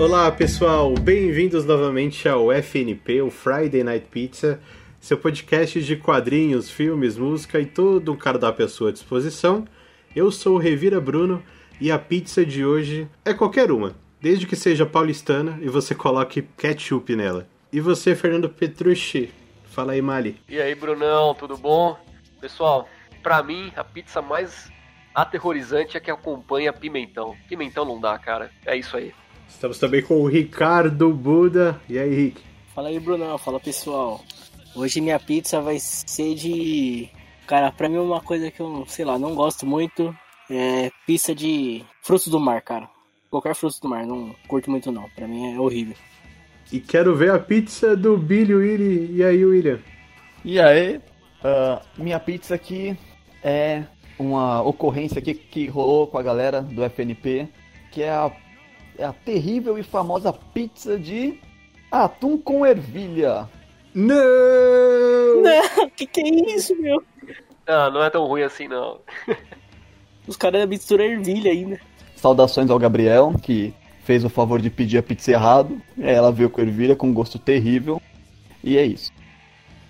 Olá pessoal, bem-vindos novamente ao FNP, o Friday Night Pizza, seu podcast de quadrinhos, filmes, música e todo um cardápio à sua disposição. Eu sou o Revira Bruno e a pizza de hoje é qualquer uma, desde que seja paulistana e você coloque ketchup nela. E você, Fernando Petrucci? Fala aí, Mali. E aí, Brunão, tudo bom? Pessoal, pra mim, a pizza mais aterrorizante é que acompanha pimentão. Pimentão não dá, cara. É isso aí. Estamos também com o Ricardo Buda. E aí, Rick? Fala aí, Brunão. Fala, pessoal. Hoje minha pizza vai ser de... Cara, pra mim uma coisa que eu, sei lá, não gosto muito é pizza de frutos do mar, cara. Qualquer frutos do mar, não curto muito não. Pra mim é horrível. E quero ver a pizza do Billy Willy. E aí, William? E aí, uh, minha pizza aqui é uma ocorrência aqui que rolou com a galera do FNP, que é a, é a terrível e famosa pizza de atum com ervilha. Não! Não, que que é isso, meu? Ah, não é tão ruim assim, não. Os caras misturam ervilha ainda. Saudações ao Gabriel, que fez o favor de pedir a pizza errado. Ela veio com ervilha com gosto terrível. E é isso.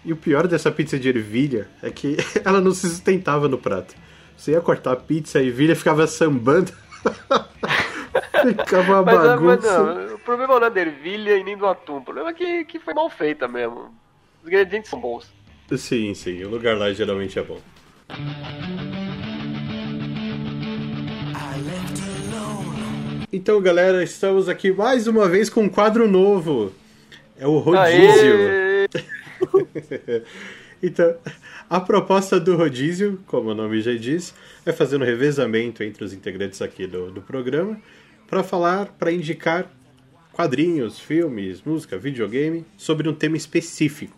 E o pior dessa pizza de ervilha é que ela não se sustentava no prato. Você ia cortar a pizza, a ervilha ficava sambando. ficava uma Mas, ah, mas bagunça. não, o problema não é da ervilha e nem do atum. O problema é que, que foi mal feita mesmo. Os ingredientes são bons. Sim, sim, o lugar lá geralmente é bom. Então, galera, estamos aqui mais uma vez com um quadro novo. É o rodízio. Aê! então, a proposta do rodízio, como o nome já diz, é fazer um revezamento entre os integrantes aqui do, do programa para falar, para indicar quadrinhos, filmes, música, videogame sobre um tema específico.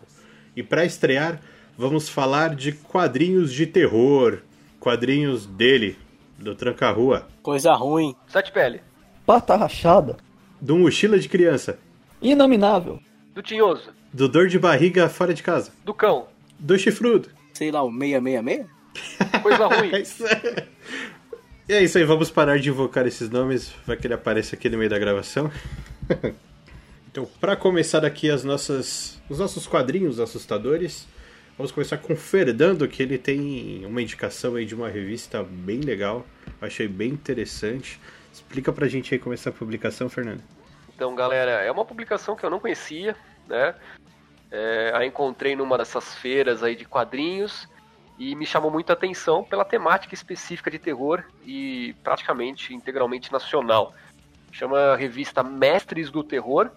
E para estrear, vamos falar de quadrinhos de terror, quadrinhos dele, do Tranca-Rua, Coisa ruim. Sete pele. Pata rachada. do Mochila de Criança, Inominável. Do tinhoso. do Dor de Barriga Fora de Casa, Do cão. do Chifrudo. Sei lá, o 666? Coisa ruim. É isso aí. E é isso aí, vamos parar de invocar esses nomes, vai que ele aparece aqui no meio da gravação. então, para começar aqui as nossas, os nossos quadrinhos assustadores, vamos começar com o Fernando, que ele tem uma indicação aí de uma revista bem legal, eu achei bem interessante. Explica pra gente aí como é essa publicação, Fernando. Então, galera, é uma publicação que eu não conhecia, né? É, a encontrei numa dessas feiras aí de quadrinhos e me chamou muito a atenção pela temática específica de terror e praticamente integralmente nacional. Chama a revista Mestres do Terror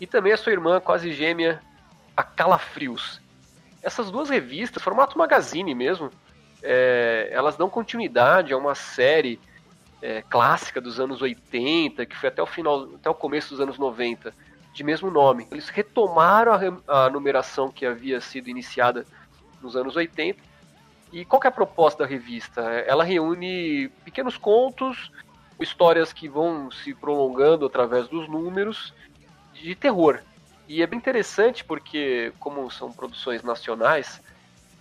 e também a sua irmã quase gêmea, a Calafrios. Essas duas revistas, formato magazine mesmo, é, elas dão continuidade a uma série é, clássica dos anos 80, que foi até o final, até o começo dos anos 90, de mesmo nome. Eles retomaram a, a numeração que havia sido iniciada nos anos 80. E qual é a proposta da revista? Ela reúne pequenos contos, histórias que vão se prolongando através dos números de terror. E é bem interessante porque, como são produções nacionais,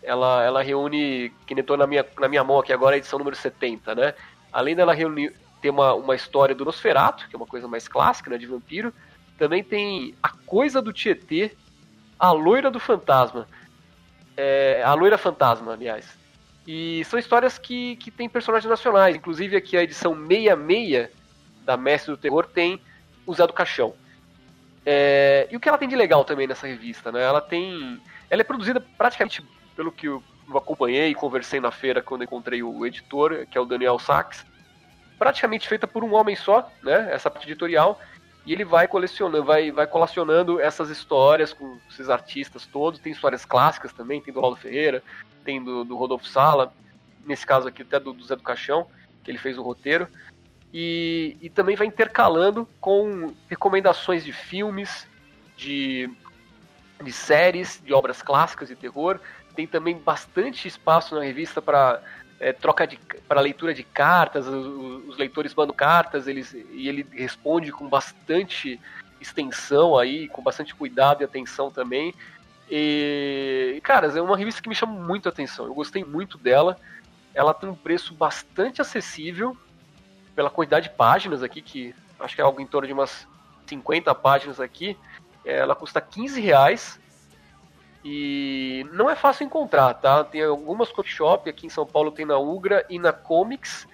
ela, ela reúne, que nem tô na minha, na minha mão aqui agora, a edição número 70, né? Além dela reunir, ter uma, uma história do Nosferato, que é uma coisa mais clássica, né, de vampiro, também tem A Coisa do Tietê, A Loira do Fantasma. É, a Loira Fantasma, aliás. E são histórias que, que tem personagens nacionais. Inclusive aqui a edição 66 da Mestre do Terror tem o Zé do Caixão. É, e o que ela tem de legal também nessa revista, né? Ela tem. Ela é produzida praticamente, pelo que eu acompanhei e conversei na feira quando encontrei o editor, que é o Daniel Sachs. Praticamente feita por um homem só, né? Essa parte editorial. E ele vai colecionando, vai, vai colacionando essas histórias com esses artistas todos. Tem histórias clássicas também, tem do Laudo Ferreira, tem do, do Rodolfo Sala, nesse caso aqui até do, do Zé do Caixão, que ele fez o roteiro. E, e também vai intercalando com recomendações de filmes, de, de séries, de obras clássicas de terror. Tem também bastante espaço na revista para é, troca para leitura de cartas, os, os leitores mandam cartas, eles, e ele responde com bastante extensão aí, com bastante cuidado e atenção também. E, cara, é uma revista que me chama muito a atenção. Eu gostei muito dela. Ela tem um preço bastante acessível pela quantidade de páginas aqui, que acho que é algo em torno de umas 50 páginas aqui. Ela custa 15 reais. E não é fácil encontrar, tá? Tem algumas coffee shop aqui em São Paulo, tem na Ugra e na Comics.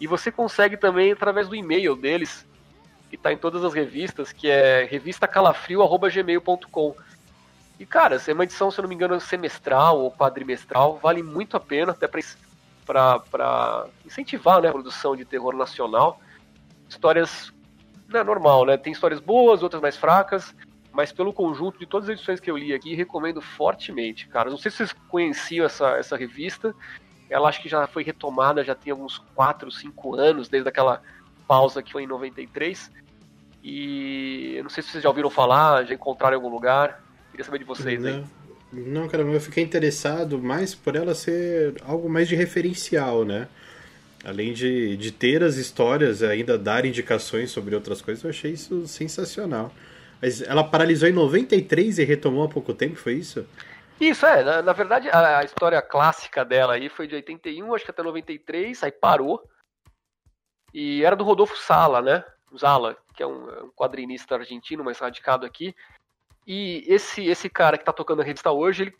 E você consegue também através do e-mail deles, que está em todas as revistas, que é revistacalafrio.gmail.com. E, cara, é uma edição, se eu não me engano, semestral ou quadrimestral, vale muito a pena, até para incentivar né, a produção de terror nacional. Histórias, não é normal, né? Tem histórias boas, outras mais fracas, mas pelo conjunto de todas as edições que eu li aqui, recomendo fortemente, cara. Não sei se vocês conheciam essa, essa revista, ela acho que já foi retomada, já tem alguns 4, 5 anos, desde aquela pausa que foi em 93. E eu não sei se vocês já ouviram falar, já encontraram em algum lugar. Queria saber de vocês aí. Não, cara, eu fiquei interessado mais por ela ser algo mais de referencial, né? Além de, de ter as histórias, ainda dar indicações sobre outras coisas, eu achei isso sensacional. Mas ela paralisou em 93 e retomou há pouco tempo, foi isso? Isso, é. Na, na verdade, a, a, história clássica dela aí foi de 81, acho que até 93, aí parou. E era do Rodolfo Sala, né? Zala, que é um, é um quadrinista argentino, mais radicado aqui. E esse, esse cara que tá tocando a revista hoje, ele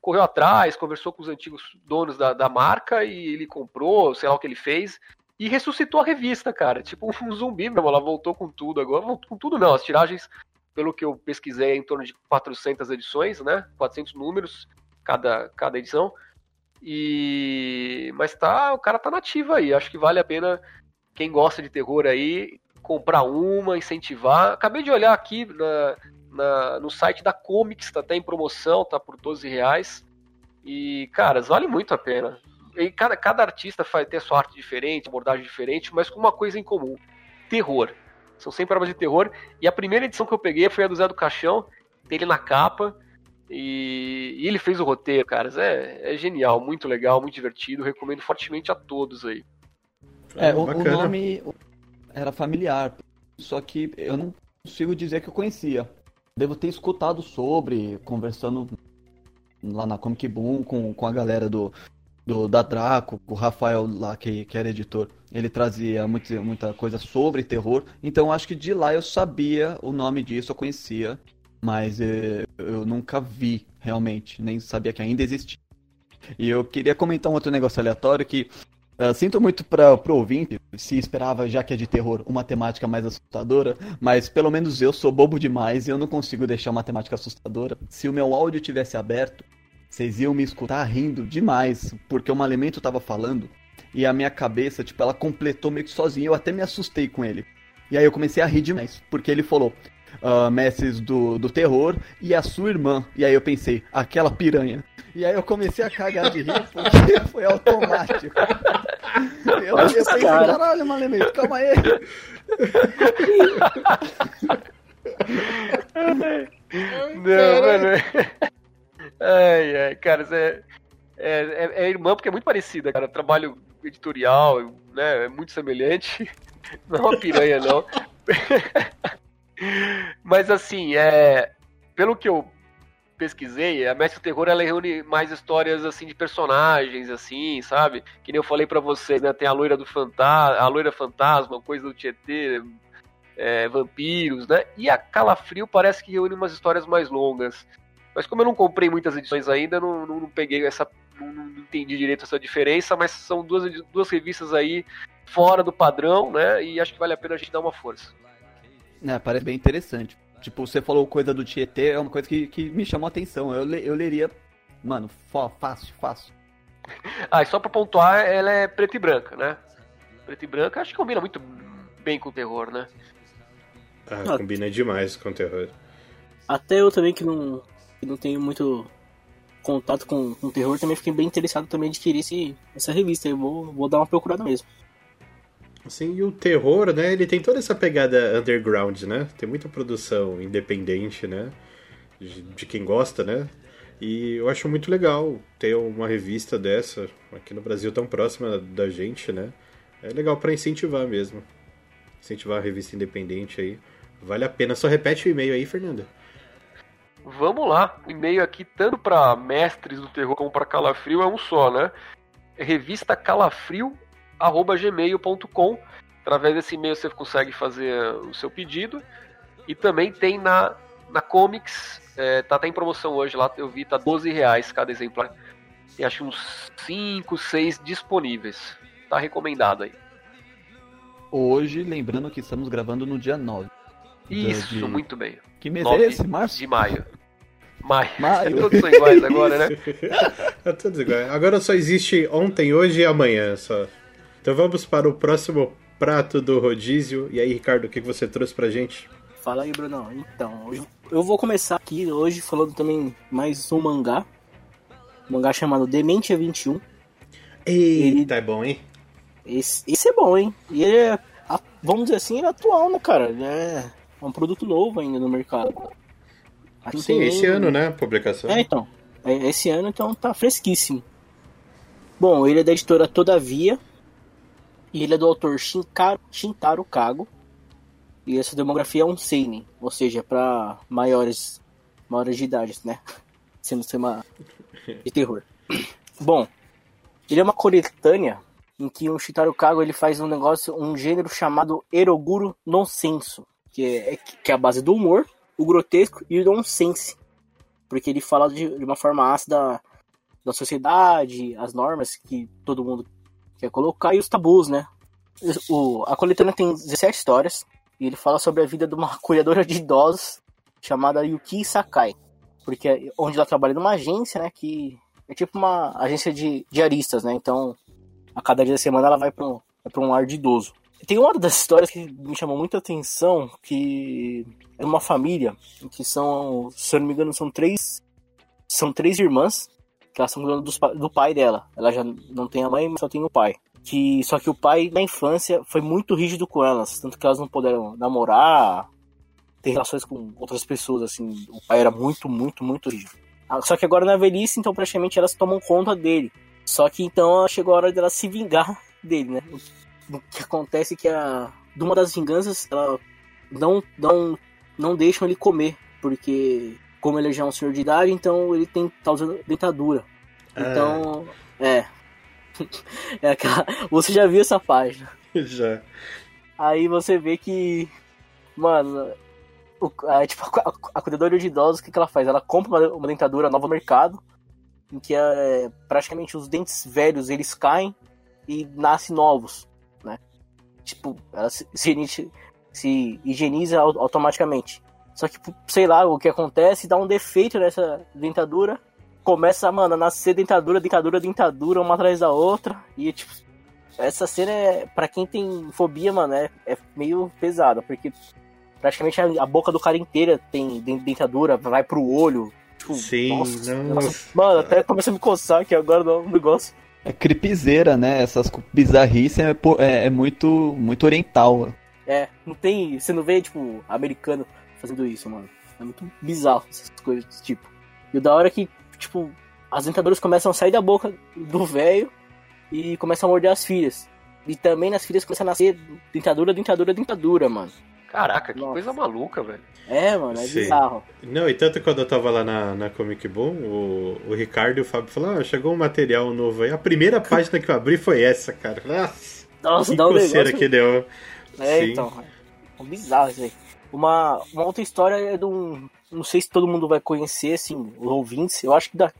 correu atrás, conversou com os antigos donos da, da marca e ele comprou, sei lá o que ele fez, e ressuscitou a revista, cara. Tipo um zumbi mesmo, ela voltou com tudo agora. Voltou com tudo não, as tiragens, pelo que eu pesquisei, é em torno de 400 edições, né? 400 números cada, cada edição. E mas tá, o cara tá nativo aí. Acho que vale a pena quem gosta de terror aí comprar uma, incentivar. Acabei de olhar aqui na, na, no site da Comics, tá até em promoção, tá por 12 reais. E, cara, vale muito a pena. E cada, cada artista vai ter sua arte diferente, abordagem diferente, mas com uma coisa em comum: terror. São sempre obras de terror. E a primeira edição que eu peguei foi a do Zé do Caixão, dele na capa. E, e ele fez o roteiro, cara. É, é genial, muito legal, muito divertido. Recomendo fortemente a todos aí. É, o, o nome era familiar, só que eu não consigo dizer que eu conhecia. Devo ter escutado sobre, conversando lá na Comic Boom com, com a galera do, do da Draco, o Rafael lá que, que era editor. Ele trazia muita, muita coisa sobre terror, então acho que de lá eu sabia o nome disso, eu conhecia, mas eh, eu nunca vi realmente, nem sabia que ainda existia. E eu queria comentar um outro negócio aleatório que Uh, sinto muito para pro ouvinte, se esperava, já que é de terror, uma temática mais assustadora, mas pelo menos eu sou bobo demais e eu não consigo deixar uma temática assustadora. Se o meu áudio tivesse aberto, vocês iam me escutar rindo demais, porque o elemento tava falando e a minha cabeça, tipo, ela completou meio que sozinha. Eu até me assustei com ele. E aí eu comecei a rir demais, porque ele falou: uh, mestres do, do terror e a sua irmã. E aí eu pensei, aquela piranha. E aí eu comecei a cagar de rir porque foi automático. Eu, eu pensei, caralho, Malemento, calma aí. Não, mano. Ai, ai, cara, é, é, é, irmã porque é muito parecida, cara. Trabalho editorial, né? É muito semelhante. Não é uma piranha, não. Mas assim, é, pelo que eu pesquisei, a Mestre Terror ela reúne mais histórias assim de personagens, assim, sabe? Que nem eu falei para vocês, né? Tem a loira do fantasma, a loira fantasma, coisa do Tietê, é, vampiros, né? E a Calafrio parece que reúne umas histórias mais longas. Mas como eu não comprei muitas edições ainda, não, não, não peguei essa. Não, não, entendi direito essa diferença, mas são duas, duas revistas aí fora do padrão, né? E acho que vale a pena a gente dar uma força. É, parece bem interessante. Tipo, você falou coisa do Tietê, é uma coisa que, que me chamou a atenção. Eu, eu leria, mano, fácil, fácil. ah, e só pra pontuar, ela é preta e branca, né? Preta e branca acho que combina muito bem com o terror, né? Ah, ah combina demais com o terror. Até eu também que não, que não tenho muito contato com, com terror, também fiquei bem interessado também em adquirir esse, essa revista. Eu vou, vou dar uma procurada mesmo. Assim, e o terror, né, ele tem toda essa pegada underground, né? Tem muita produção independente, né? De, de, quem gosta, né? E eu acho muito legal ter uma revista dessa aqui no Brasil tão próxima da gente, né? É legal para incentivar mesmo. Incentivar a revista independente aí. Vale a pena. Só repete o e-mail aí, Fernanda. Vamos lá. O e-mail aqui, tanto para mestres do terror como para Calafrio, é um só, né? É revista Calafrio gmail.com. Através desse e-mail você consegue fazer o seu pedido. E também tem na, na Comics, é, tá até em promoção hoje lá, eu vi, tá 12 reais cada exemplar. Tem acho uns 5, 6 disponíveis. Tá recomendado aí. Hoje, lembrando que estamos gravando no dia 9. Isso, de- muito bem. Que mês 9 é esse? Março? De maio. Maio. Maio. Todos são iguais agora, né? É tudo igual. Agora só existe ontem, hoje e amanhã só. Então vamos para o próximo prato do rodízio. E aí, Ricardo, o que que você trouxe pra gente? Fala aí, Brunão. Então, eu vou começar aqui hoje falando também mais um mangá. Um mangá chamado Dementia 21. Eita, é bom, hein? Esse, esse é bom, hein? E ele é, vamos dizer assim, ele é atual, né, cara? Ele é um produto novo ainda no mercado. Que Sim, tem esse ano, né? A publicação. É, então. É, Esse ano, então, tá fresquíssimo. Bom, ele é da editora Todavia. E ele é do autor Shinkaro, Shintaro Kago. E essa demografia é um seinen, ou seja, para maiores, maiores de idade, né? Sendo tema de terror. Bom, ele é uma coletânea em que o Shintaro Kago ele faz um negócio, um gênero chamado Eroguro Nonsenso, que é, que é a base do humor, o grotesco e o nonsense porque ele fala de, de uma forma ácida da sociedade, as normas que todo mundo quer colocar e os tabus, né? O, a coletânea tem 17 histórias e ele fala sobre a vida de uma cuidadora de idosos chamada Yuki Sakai, porque é onde ela trabalha numa agência, né? Que é tipo uma agência de diaristas, né? Então, a cada dia da semana ela vai para um, vai um lar de idoso. Tem uma das histórias que me chamou muita atenção, que é uma família que são, se eu não me engano, são três são três irmãs que elas são pa- do pai dela. Ela já não tem a mãe, mas só tem o pai. Que só que o pai na infância foi muito rígido com elas, tanto que elas não puderam namorar, ter relações com outras pessoas assim. O pai era muito, muito, muito rígido. Ah, Só que agora na velhice, então praticamente elas tomam conta dele. Só que então chegou a hora dela se vingar dele, né? O que acontece é que a de uma das vinganças, ela não não não deixam ele comer, porque como ele já é um senhor de idade, então ele tem tá usando dentadura. Então, é. é aquela, você já viu essa página. Já. Aí você vê que, mano, o, a, tipo, a, a cuidadora de idosos, o que, que ela faz? Ela compra uma, uma dentadura nova no mercado, em que é, praticamente os dentes velhos eles caem e nascem novos? Tipo, ela se, se, higieniza- se higieniza au- automaticamente. Só que, sei lá, o que acontece, dá um defeito nessa dentadura, começa, mano, a nascer dentadura, dentadura, dentadura, uma atrás da outra, e tipo, essa cena é, pra quem tem fobia, mano, é, é meio pesada, porque praticamente a, a boca do cara inteira tem den- dentadura, vai pro olho. Tipo, Sim, nossa, nossa. Mano, até começa a me coçar aqui agora um negócio. É creepzeira, né? Essas bizarrices é, é- é muito, muito oriental. É, não tem. Você não vê, tipo, americano fazendo isso, mano. É muito bizarro essas coisas desse tipo. E o da hora é que, tipo, as dentaduras começam a sair da boca do velho e começam a morder as filhas. E também nas filhas começa a nascer dentadura, dentadura, dentadura, mano. Caraca, que Nossa. coisa maluca, velho. É, mano, é Sim. bizarro. Não, e tanto quando eu tava lá na, na Comic Boom, o, o Ricardo e o Fábio falaram, ah, chegou um material novo aí. A primeira página que eu abri foi essa, cara. Nossa, Nossa, que dá um negócio. que deu. É, Sim. então. É bizarro isso aí. Uma, uma outra história é de um. Não sei se todo mundo vai conhecer, assim, os ouvintes. Eu acho que da,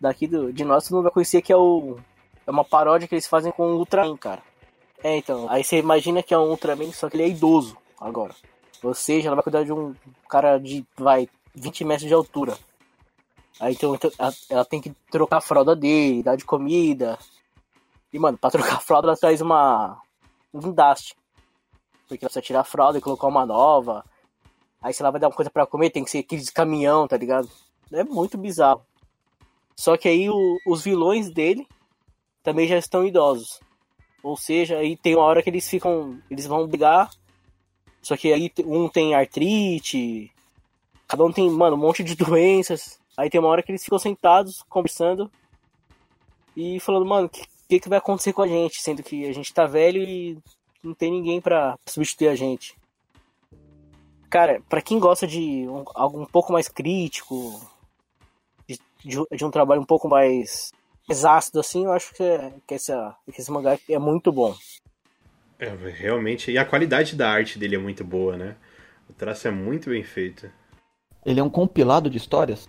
daqui do, de nós todo mundo vai conhecer que é o. É uma paródia que eles fazem com o Ultraman, cara. É, então. Aí você imagina que é um Ultraman, só que ele é idoso agora. Ou seja, ela vai cuidar de um cara de, vai, 20 metros de altura. Aí então ela, tem que trocar a fralda dele, dar de comida. E, mano, pra trocar a fralda ela traz uma. um guindaste. Porque ela precisa tirar a fralda e colocar uma nova. Aí se ela vai dar uma coisa pra comer, tem que ser aqueles caminhão, tá ligado? É muito bizarro. Só que aí o- os vilões dele também já estão idosos. Ou seja, aí tem uma hora que eles ficam. Eles vão brigar. Só que aí um tem artrite. Cada um tem, mano, um monte de doenças. Aí tem uma hora que eles ficam sentados, conversando. E falando, mano, o que, que, que vai acontecer com a gente? Sendo que a gente tá velho e não tem ninguém pra substituir a gente. Cara, pra quem gosta de um- algo um pouco mais crítico, de, de- de um trabalho um pouco mais, mais assim, eu acho que, é- que, essa, que esse mangá é muito bom. É, realmente, e a qualidade da arte dele é muito boa, né? O traço é muito bem feito. Ele é um compilado de histórias?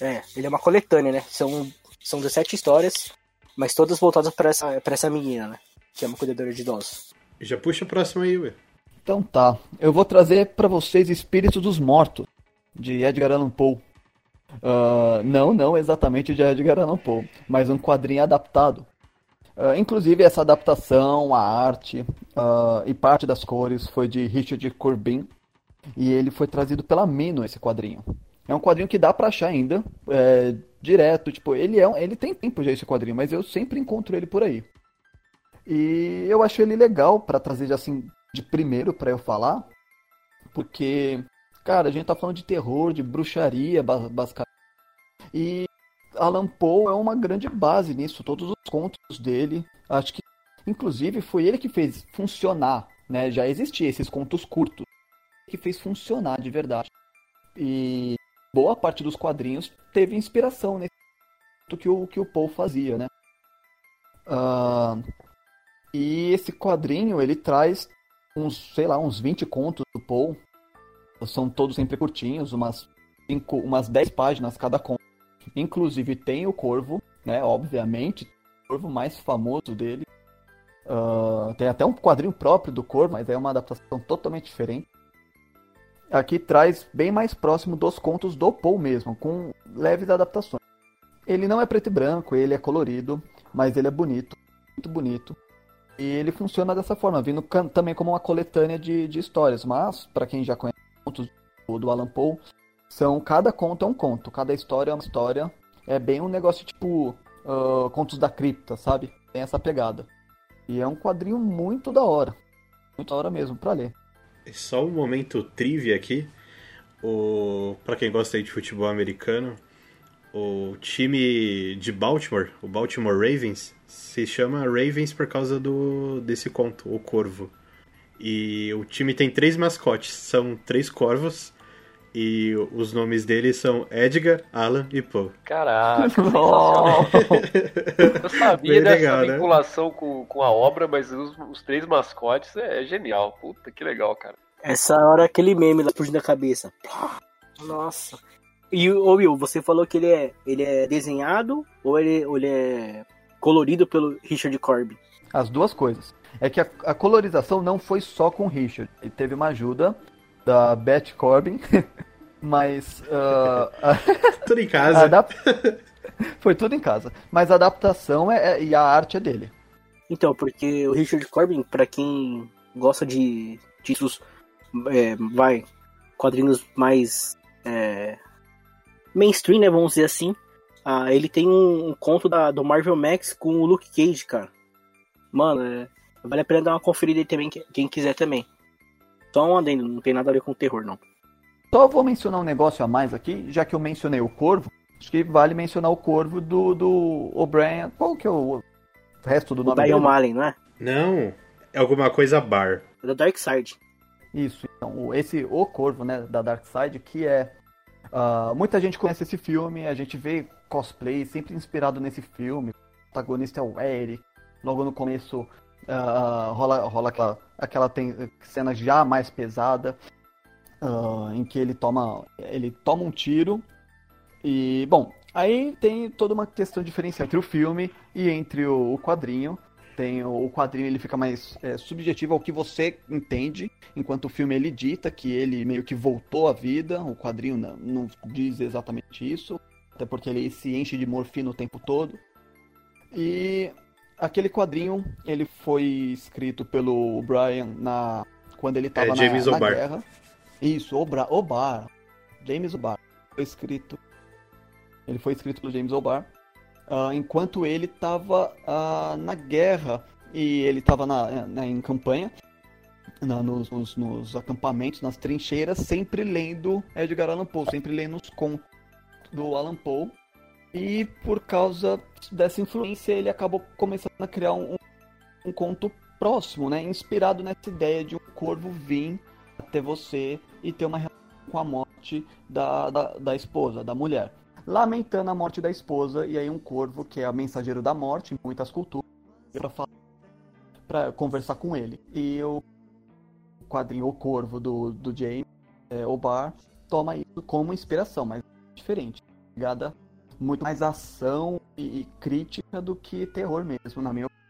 É, ele é uma coletânea, né? São, são 17 histórias, mas todas voltadas para essa, pra essa menina, né? Que é uma cuidadora de idosos. Já puxa o próximo aí, ué. Então tá, eu vou trazer para vocês Espíritos dos Mortos, de Edgar Allan Poe. Uh, não, não exatamente de Edgar Allan Poe, mas um quadrinho adaptado. Uh, inclusive, essa adaptação, a arte uh, e parte das cores foi de Richard Corbin. E ele foi trazido pela Mino, esse quadrinho. É um quadrinho que dá pra achar ainda, é, direto. Tipo, ele, é, ele tem tempo já esse quadrinho, mas eu sempre encontro ele por aí. E eu acho ele legal para trazer assim de primeiro para eu falar, porque, cara, a gente tá falando de terror, de bruxaria, basicamente. E Alan Poe é uma grande base nisso, todos os contos dele, acho que inclusive foi ele que fez funcionar, né? Já existia esses contos curtos que fez funcionar de verdade. E boa parte dos quadrinhos teve inspiração nesse que o que o Poe fazia, né? Uh, e esse quadrinho ele traz uns, sei lá, uns 20 contos do Poe. São todos sempre curtinhos, umas, cinco, umas 10 páginas cada conto. Inclusive tem o Corvo, né? Obviamente, o Corvo mais famoso dele. Uh, tem até um quadrinho próprio do Corvo, mas é uma adaptação totalmente diferente. Aqui traz bem mais próximo dos contos do Poe mesmo, com leves adaptações. Ele não é preto e branco, ele é colorido, mas ele é bonito, muito bonito. E ele funciona dessa forma, vindo também como uma coletânea de, de histórias. Mas, para quem já conhece contos do Alan Poe, são cada conto é um conto, cada história é uma história. É bem um negócio tipo uh, Contos da Cripta, sabe? Tem essa pegada. E é um quadrinho muito da hora. Muito da hora mesmo para ler. Só um momento trivia aqui. O... Para quem gosta de futebol americano, o time de Baltimore, o Baltimore Ravens, se chama Ravens por causa do desse conto, o Corvo. E o time tem três mascotes, são três corvos. E os nomes deles são Edgar, Alan e Poe. Caraca, Eu sabia Bem dessa legal, né? vinculação né? com, com a obra, mas os, os três mascotes é, é, genial. Puta, que legal, cara. Essa hora aquele meme lá fugindo da cabeça. Nossa. E, ô Will, você falou que ele é, ele é desenhado ou ele, ou ele é colorido pelo Richard Corbin? As duas coisas. É que a, a colorização não foi só com o Richard. Ele teve uma ajuda da Beth Corbin, mas... Uh, a... tudo em casa. Adap... foi tudo em casa. Mas a adaptação é, é, e a arte é dele. Então, porque o Richard Corbin, para quem gosta de títulos, é, vai, quadrinhos mais é, mainstream, né, vamos dizer assim. Ah, ele tem um, um, conto da, do Marvel Max com o Luke Cage, cara. Mano, é, vale a pena dar uma conferida aí também, quem quiser também. Só um adendo, não tem nada a ver com terror, não. Só vou mencionar um negócio a mais aqui, já que eu mencionei o Corvo. Acho que vale mencionar o Corvo do, do O'Brien. Qual que é o resto do nome o dele? Malen, não é? Não, é alguma coisa bar. É da Dark Side. Isso, então, esse O Corvo, né, da Dark Side, que é Uh, muita gente conhece esse filme, a gente vê cosplay sempre inspirado nesse filme. O protagonista é o Eric. Logo no começo uh, rola, rola aquela, aquela tem, cena já mais pesada uh, em que ele toma, ele toma um tiro. E, bom, aí tem toda uma questão diferencial entre o filme e entre o, o quadrinho. Tem o, o quadrinho ele fica mais é, subjetivo ao que você entende, enquanto o filme ele dita que ele meio que voltou à vida. O quadrinho não, não diz exatamente isso, até porque ele se enche de morfina o tempo todo. E aquele quadrinho ele foi escrito pelo Brian na quando ele estava é, na, na guerra. Isso, Obra, Obar. James Obar. Foi escrito. Ele foi escrito pelo James Obar uh, enquanto ele estava uh, ah, na guerra e ele estava na, na, em campanha, na, nos, nos, nos, acampamentos, nas trincheiras, sempre lendo Edgar Allan Poe, sempre lendo os contos do Allan Poe. E por causa dessa influência, ele acabou começando a criar um, um conto próximo, né? Inspirado nessa ideia de um corvo vir até você e ter uma relação com a morte da, da, da esposa, da mulher lamentando a morte da esposa, e aí um corvo, que é o mensageiro da morte em muitas culturas, para conversar com ele. E o quadrinho O Corvo do, do James é, o bar toma isso como inspiração, mas diferente. Ligada muito mais ação e, e crítica do que terror mesmo, na minha opinião.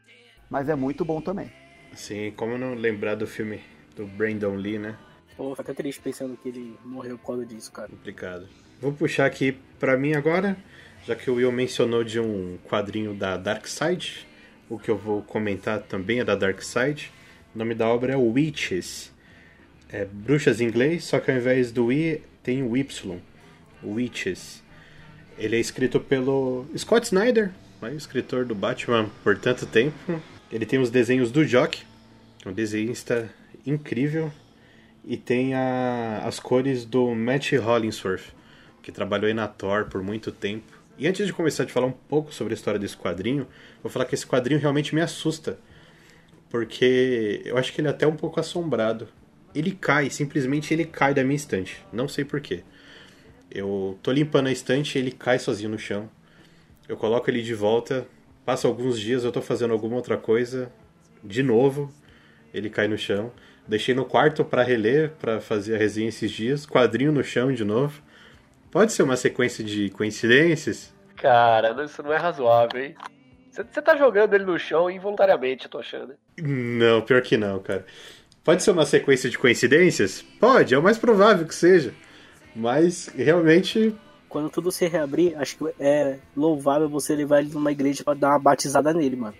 Mas é muito bom também. Sim, como não lembrar do filme do Brandon Lee, né? Pô, até triste pensando que ele morreu por causa disso, cara. Complicado. Vou puxar aqui pra mim agora, já que o Will mencionou de um quadrinho da Dark Side. O que eu vou comentar também é da Dark Side. O nome da obra é Witches. É bruxas em inglês, só que ao invés do I tem o Y. Witches. Ele é escrito pelo Scott Snyder, né, escritor do Batman por tanto tempo. Ele tem os desenhos do Jock, um desenhista incrível. E tem a, as cores do Matt Hollingsworth, que trabalhou na Thor por muito tempo. E antes de começar a falar um pouco sobre a história desse quadrinho, vou falar que esse quadrinho realmente me assusta. Porque eu acho que ele é até um pouco assombrado. Ele cai, simplesmente ele cai da minha estante. Não sei porquê. Eu tô limpando a estante e ele cai sozinho no chão. Eu coloco ele de volta, passa alguns dias, eu tô fazendo alguma outra coisa, de novo, ele cai no chão. Deixei no quarto para reler, para fazer a resenha esses dias, quadrinho no chão de novo. Pode ser uma sequência de coincidências? Cara, isso não é razoável, hein? Você tá jogando ele no chão involuntariamente, eu tô achando. Não, pior que não, cara. Pode ser uma sequência de coincidências? Pode, é o mais provável que seja. Mas realmente. Quando tudo se reabrir, acho que é louvável você levar ele numa igreja pra dar uma batizada nele, mano.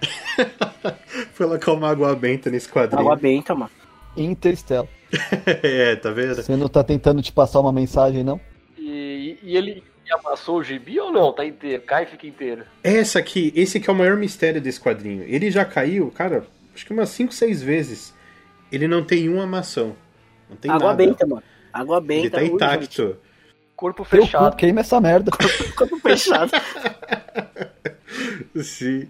Foi colocar uma água benta nesse quadrinho. Água benta, mano. Interstellar. é, tá vendo? Você não tá tentando te passar uma mensagem, não? E, e ele amassou o gibi ou não? Tá inteiro, cai e fica inteiro. Essa aqui, esse aqui é o maior mistério desse quadrinho. Ele já caiu, cara, acho que umas 5, 6 vezes. Ele não tem uma amação. Não tem Água nada. benta, mano. Água benta. Ele tá ui, intacto. gente. Corpo Teu cu, fechado. queima essa merda. Corpo fechado. Sim.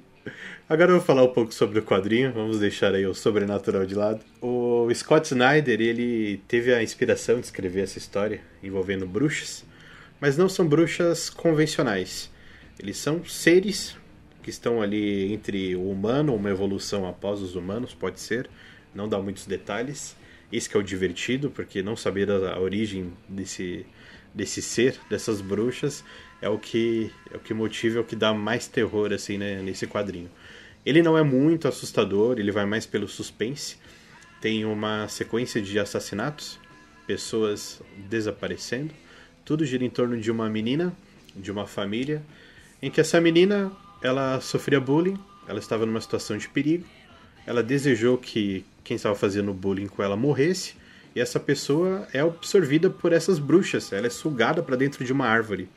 Agora eu vou falar um pouco sobre o quadrinho, vamos deixar aí o sobrenatural de lado. O Scott Snyder, ele teve a inspiração de escrever essa história envolvendo bruxas, mas não são bruxas convencionais. Eles são seres que estão ali entre o humano, uma evolução após os humanos, pode ser, não dá muitos detalhes. Isso que é o divertido, porque não saber a, a origem desse, desse ser, dessas bruxas, é o que é o que motiva, é o que dá mais terror assim né, nesse quadrinho. Ele não é muito assustador, ele vai mais pelo suspense. Tem uma sequência de assassinatos, pessoas desaparecendo. Tudo gira em torno de uma menina, de uma família, em que essa menina ela sofria bullying, ela estava numa situação de perigo. Ela desejou que quem estava fazendo bullying com ela morresse, e essa pessoa é absorvida por essas bruxas, ela é sugada para dentro de uma árvore.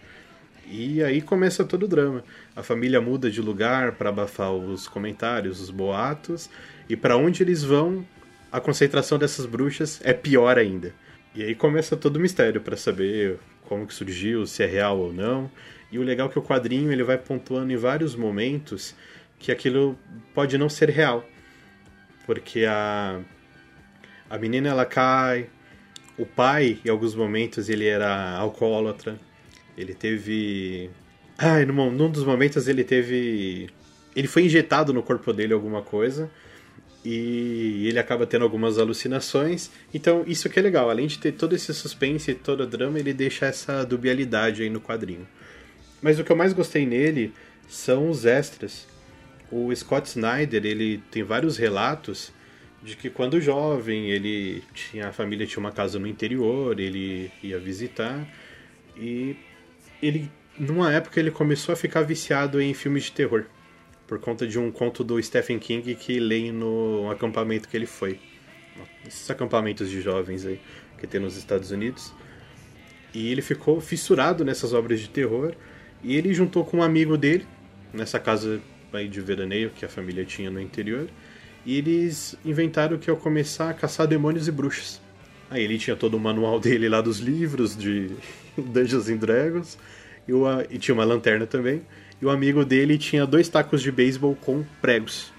E aí começa todo o drama. A família muda de lugar para abafar os comentários, os boatos, e para onde eles vão, a concentração dessas bruxas é pior ainda. E aí começa todo o mistério para saber como que surgiu, se é real ou não. E o legal é que o quadrinho ele vai pontuando em vários momentos que aquilo pode não ser real. Porque a a menina ela cai, o pai em alguns momentos ele era alcoólatra, ele teve. Ah, num, num dos momentos ele teve. Ele foi injetado no corpo dele alguma coisa. E ele acaba tendo algumas alucinações. Então, isso que é legal. Além de ter todo esse suspense e todo o drama, ele deixa essa dubialidade aí no quadrinho. Mas o que eu mais gostei nele são os extras. O Scott Snyder, ele tem vários relatos de que quando jovem, ele tinha a família tinha uma casa no interior, ele ia visitar e ele numa época ele começou a ficar viciado em filmes de terror por conta de um conto do Stephen King que leio no acampamento que ele foi. Esses acampamentos de jovens aí que tem nos Estados Unidos. E ele ficou fissurado nessas obras de terror e ele juntou com um amigo dele nessa casa aí de veraneio que a família tinha no interior. E eles inventaram que ia começar a caçar demônios e bruxas. Aí ele tinha todo o manual dele lá dos livros de Dungeons and Dragons. E, o, e tinha uma lanterna também. E o amigo dele tinha dois tacos de beisebol com pregos.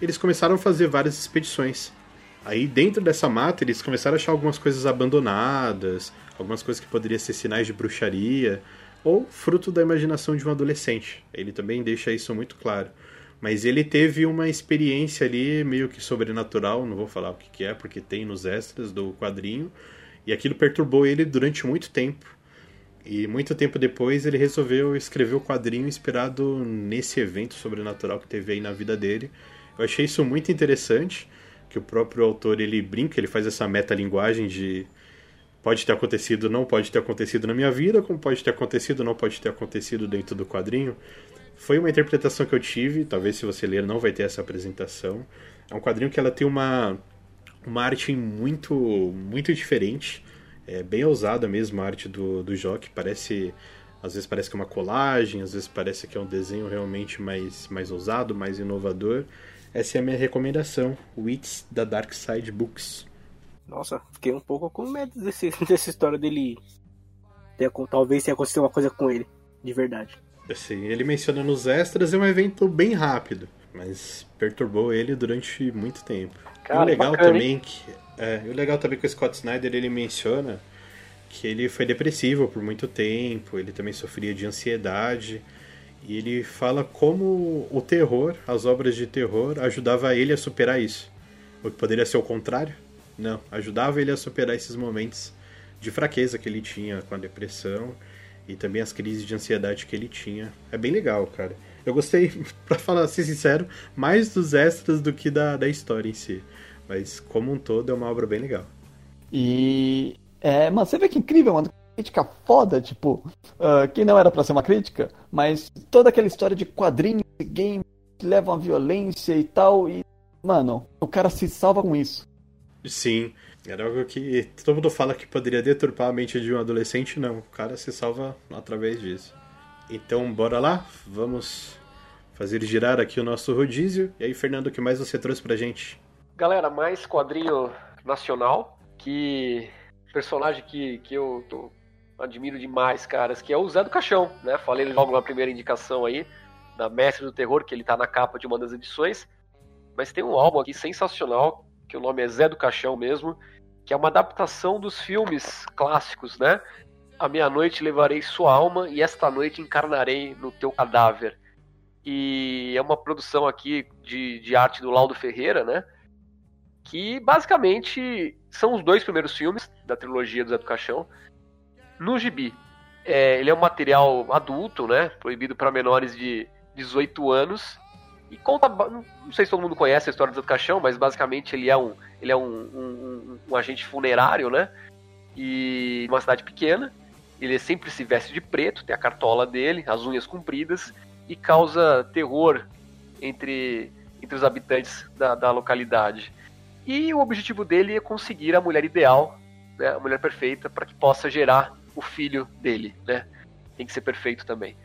Eles começaram a fazer várias expedições. Aí dentro dessa mata eles começaram a achar algumas coisas abandonadas, algumas coisas que poderiam ser sinais de bruxaria, ou fruto da imaginação de um adolescente. Ele também deixa isso muito claro. Mas ele teve uma experiência ali meio que sobrenatural, não vou falar o que, que é, porque tem nos extras do quadrinho. E aquilo perturbou ele durante muito tempo. E muito tempo depois ele resolveu escrever o quadrinho inspirado nesse evento sobrenatural que teve aí na vida dele. Eu achei isso muito interessante, que o próprio autor ele brinca, ele faz essa metalinguagem de pode ter acontecido, não pode ter acontecido na minha vida, como pode ter acontecido, não pode ter acontecido dentro do quadrinho. Foi uma interpretação que eu tive, talvez se você ler não vai ter essa apresentação. É um quadrinho que ela tem uma uma arte muito muito diferente, é bem ousada mesmo a arte do do Jock, parece às vezes parece que é uma colagem, às vezes parece que é um desenho realmente mais mais ousado, mais inovador. Essa é a minha recomendação, Wits da Dark Side Books. Nossa, fiquei um pouco com medo desse, dessa história dele. Ter, talvez tenha acontecido uma coisa com ele, de verdade. Assim, ele menciona nos extras, é um evento bem rápido, mas perturbou ele durante muito tempo. Cara, e o legal bacana, também que. É, o legal também que o Scott Snyder ele menciona que ele foi depressivo por muito tempo, ele também sofria de ansiedade. E ele fala como o terror, as obras de terror, ajudava ele a superar isso. O que poderia ser o contrário, não, ajudava ele a superar esses momentos de fraqueza que ele tinha com a depressão e também as crises de ansiedade que ele tinha. É bem legal, cara. Eu gostei, pra falar ser sincero, mais dos extras do que da, da história em si. Mas como um todo é uma obra bem legal. E. É, mas você vê que incrível, mano. Crítica foda, tipo, uh, que não era para ser uma crítica, mas toda aquela história de quadrinhos, game que levam a violência e tal, e, mano, o cara se salva com isso. Sim, era algo que todo mundo fala que poderia deturpar a mente de um adolescente, não. O cara se salva através disso. Então, bora lá? Vamos fazer girar aqui o nosso rodízio. E aí, Fernando, o que mais você trouxe pra gente? Galera, mais quadrinho nacional, que personagem que, que eu tô, admiro demais, caras, que é o Zé do Caixão, né? Falei logo na primeira indicação aí, da Mestre do Terror, que ele tá na capa de uma das edições. Mas tem um álbum aqui sensacional que o nome é Zé do Caixão mesmo, que é uma adaptação dos filmes clássicos, né? A meia-noite levarei sua alma e esta noite encarnarei no teu cadáver. E é uma produção aqui de, de arte do Laudo Ferreira, né? Que basicamente são os dois primeiros filmes da trilogia do Zé do Caixão no gibi. É, ele é um material adulto, né? Proibido para menores de 18 anos e conta, não sei se todo mundo conhece a história do do Caixão, mas basicamente ele é um, ele é um, um, um, agente funerário, né? E uma cidade pequena. Ele sempre se veste de preto, tem a cartola dele, as unhas compridas e causa terror entre, entre os habitantes da, da localidade. E o objetivo dele é conseguir a mulher ideal, né, a mulher perfeita, para que possa gerar o filho dele, né? Tem que ser perfeito também.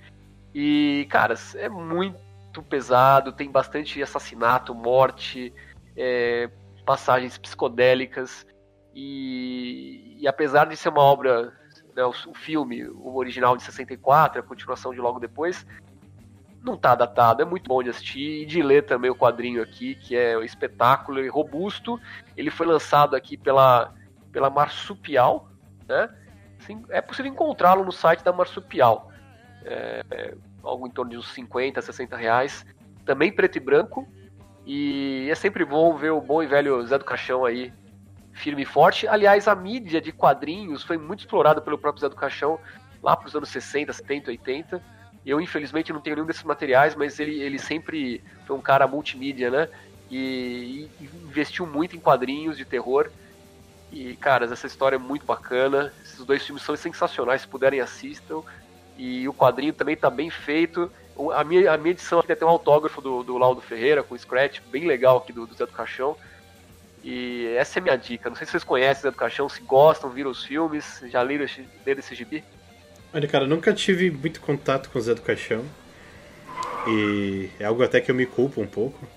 E, caras, é muito muito pesado, tem bastante assassinato, morte, é, passagens psicodélicas. E, e, apesar de ser uma obra, né, o, o, filme, o original de 64, a continuação de logo depois, não tá datado, é muito bom de assistir e de ler também o quadrinho aqui, que é um espetáculo e robusto. Ele foi lançado aqui pela, pela Marsupial, né? Assim, é possível encontrá-lo no site da Marsupial. É, é, algo em torno de uns 50, 60 reais. Também preto e branco. E é sempre bom ver o bom e velho Zé do Caixão aí, firme e forte. Aliás, a mídia de quadrinhos foi muito explorada pelo próprio Zé do Caixão lá para os anos 60, 70, 80. Eu, infelizmente, não tenho nenhum desses materiais, mas ele, ele sempre foi um cara multimídia, né? E, e investiu muito em quadrinhos de terror. E, caras, essa história é muito bacana. Esses dois filmes são sensacionais, se puderem assistam. E o quadrinho também está bem feito. A minha, a minha edição aqui tem um autógrafo do, do Laudo Ferreira, com scratch, bem legal aqui do, do Zé do Caixão. E essa é a minha dica. Não sei se vocês conhecem Zé do Caixão, se gostam, viram os filmes, já leram, leram esse gibi? Olha, cara, nunca tive muito contato com o Zé do Caixão. E é algo até que eu me culpo um pouco,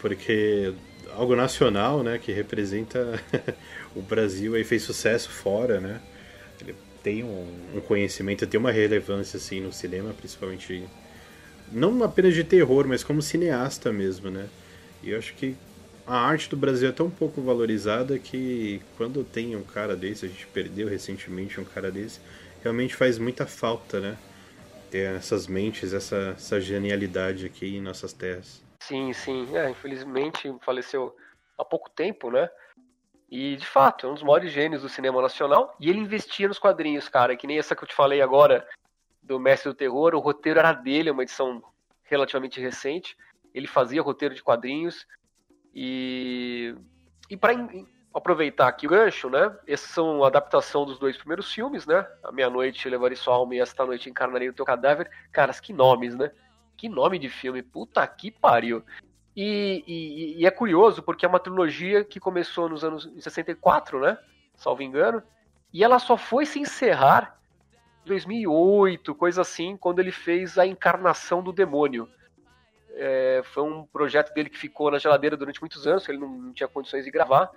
porque algo nacional, né, que representa o Brasil e fez sucesso fora, né? Ele tem um, um, conhecimento, tem uma relevância assim no cinema, principalmente não apenas de terror, mas como cineasta mesmo, né? E eu acho que a arte do Brasil é tão pouco valorizada que quando tem um cara desse, a gente perdeu recentemente um cara desse, realmente faz muita falta, né? Ter essas mentes, essa, essa genialidade aqui em nossas terras. Sim, sim. É, infelizmente faleceu há pouco tempo, né? E, de fato, é um dos maiores gênios do cinema nacional. E ele investia nos quadrinhos, cara. Que nem essa que eu te falei agora, do Mestre do Terror. O roteiro era dele, uma edição relativamente recente. Ele fazia roteiro de quadrinhos. E, e para aproveitar aqui o gancho, né? Esses são a adaptação dos dois primeiros filmes, né? A Meia-Noite Levaria Sua Alma e Esta Noite Encarnarei o Teu Cadáver. Caras, que nomes, né? Que nome de filme. Puta que pariu. E, e, e, é curioso porque é uma trilogia que começou nos anos 64, né? Salvo engano. E ela só foi se encerrar em 2008, coisa assim, quando ele fez a Encarnação do Demônio. É, foi um projeto dele que ficou na geladeira durante muitos anos, ele não, não tinha condições de gravar.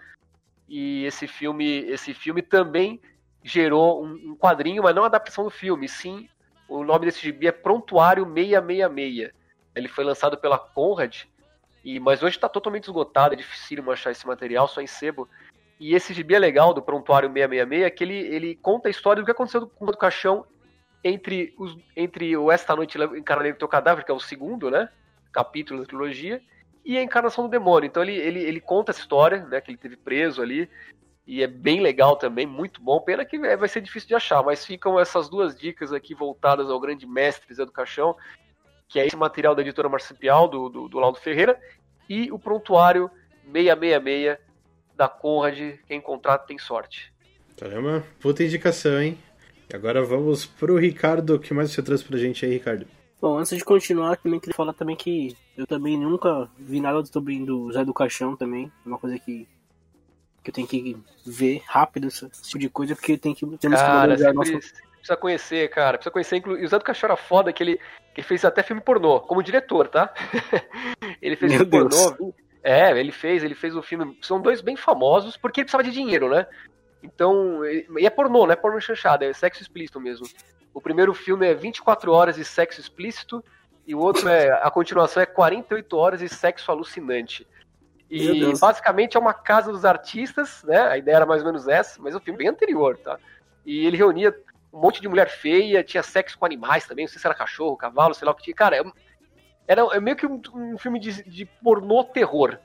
E esse filme, esse filme também gerou um, um quadrinho, mas não a adaptação do filme, sim. O nome desse gibi é Prontuário 666. Ele foi lançado pela Conrad e, mas hoje está totalmente esgotado, é difícil achar esse material, só em sebo. E esse gibi é legal do Prontuário 666, que ele, ele conta a história do que aconteceu com o caixão entre, os, entre o Esta Noite Encarnei o Teu Cadáver, que é o segundo, né? Capítulo da trilogia, e a encarnação do demônio. Então ele, ele, ele conta essa história, né? Que ele teve preso ali. E é bem legal também, muito bom. Pena que é, vai ser difícil de achar, mas ficam essas duas dicas aqui voltadas ao grande mestre Zé do Caixão, que é esse material da editora Marcipial, do, do, do Laudo Ferreira, e o prontuário 666 da Conrad. Quem encontrar tem sorte. Caramba, puta indicação, hein? Agora vamos pro Ricardo. O que mais você trouxe pra gente aí, Ricardo? Bom, antes de continuar, também queria falar também que eu também nunca vi nada sobre do Zé do Caixão também. É uma coisa que, que eu tenho que ver rápido, esse tipo de coisa, porque tem que, temos Cara, que valorizar nosso precisa conhecer, cara. Precisa conhecer. E o Zé do Cachorro era foda que ele, ele fez até filme pornô, como diretor, tá? ele fez Meu filme Deus. pornô. É, ele fez, ele fez o um filme. São dois bem famosos, porque ele precisava de dinheiro, né? Então. E é pornô, não é pornô chanchada, é sexo explícito mesmo. O primeiro filme é 24 horas de sexo explícito, e o outro é. A continuação é 48 horas de sexo alucinante. E basicamente é uma casa dos artistas, né? A ideia era mais ou menos essa, mas é um filme bem anterior, tá? E ele reunia um monte de mulher feia, tinha sexo com animais também, não sei se era cachorro, cavalo, sei lá o que tinha. Cara, é era é meio que um, um filme de, de, pornô terror.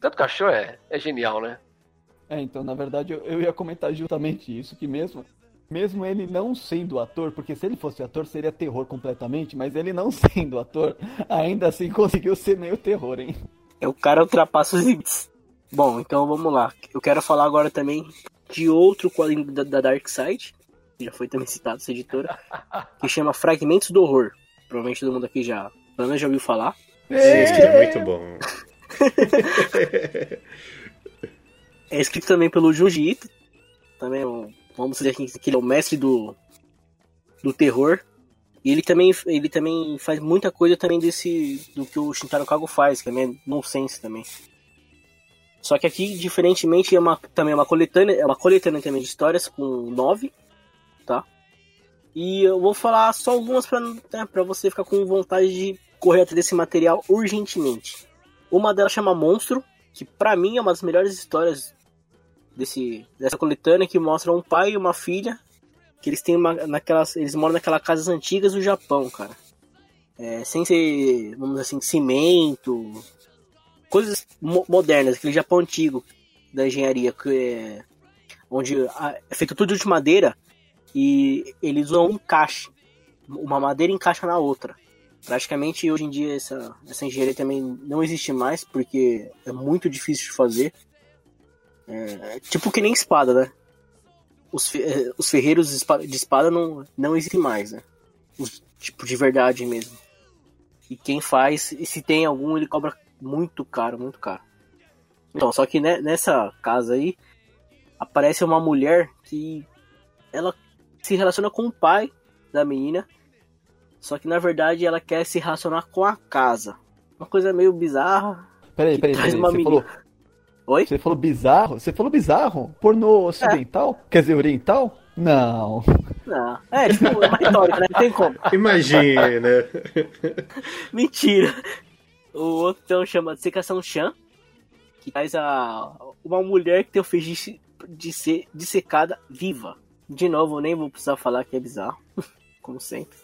Tanto cachorro é, é genial, né? É, então, na verdade, eu, eu ia comentar justamente isso, que mesmo mesmo ele não sendo ator, porque se ele fosse ator seria terror completamente, mas ele não sendo ator, ainda assim conseguiu ser meio terror, hein? É o cara ultrapassa os limites. Bom, então vamos lá. Eu quero falar agora também de outro quadrinho da, da Dark Side, já foi também citado essa editora, que chama Fragmentos do Horror. Provavelmente todo mundo aqui já, pelo menos já ouviu falar. É, é muito bom. é escrito também pelo Junji Ito, também é vamos dizer que ele é o mestre do, do terror. E ele também, ele também faz muita coisa também desse do que o Shintaro Kago faz, que é meio nonsense também. Só que aqui, diferentemente, é uma, também é uma coletânea, é uma coletânea também de histórias com nove tá? E eu vou falar só algumas para né, você ficar com vontade de correr atrás desse material urgentemente. Uma delas chama Monstro, que para mim é uma das melhores histórias desse, dessa coletânea, que mostra um pai e uma filha, que eles têm uma, naquelas, eles moram naquelas casas antigas do Japão, cara. É, sem ser, vamos dizer assim, cimento, coisas mo modernas, aquele Japão antigo da engenharia, que é, onde é feito tudo de madeira, e eles usam um encaixe. Uma madeira encaixa na outra. Praticamente hoje em dia essa, essa engenharia também não existe mais, porque é muito difícil de fazer. É, tipo que nem espada, né? Os, é, os ferreiros de espada não, não existem mais, né? Os, tipo de verdade mesmo. E quem faz, e se tem algum, ele cobra muito caro, muito caro. Então, só que nessa casa aí, aparece uma mulher que ela se relaciona com o pai da menina. Só que na verdade ela quer se relacionar com a casa. Uma coisa meio bizarra. Peraí, peraí, peraí. Você falou... Oi? Você falou bizarro? Você falou bizarro? Pornô ocidental? É. Quer dizer, oriental? Não. Não. É, tipo, é uma retórica, né? Não tem como. Imagina. Né? Mentira. O outro então chama de Secação Chan, que faz a uma mulher que tem o fetiche de ser dissecada viva. De novo, nem vou precisar falar que é bizarro, como sempre.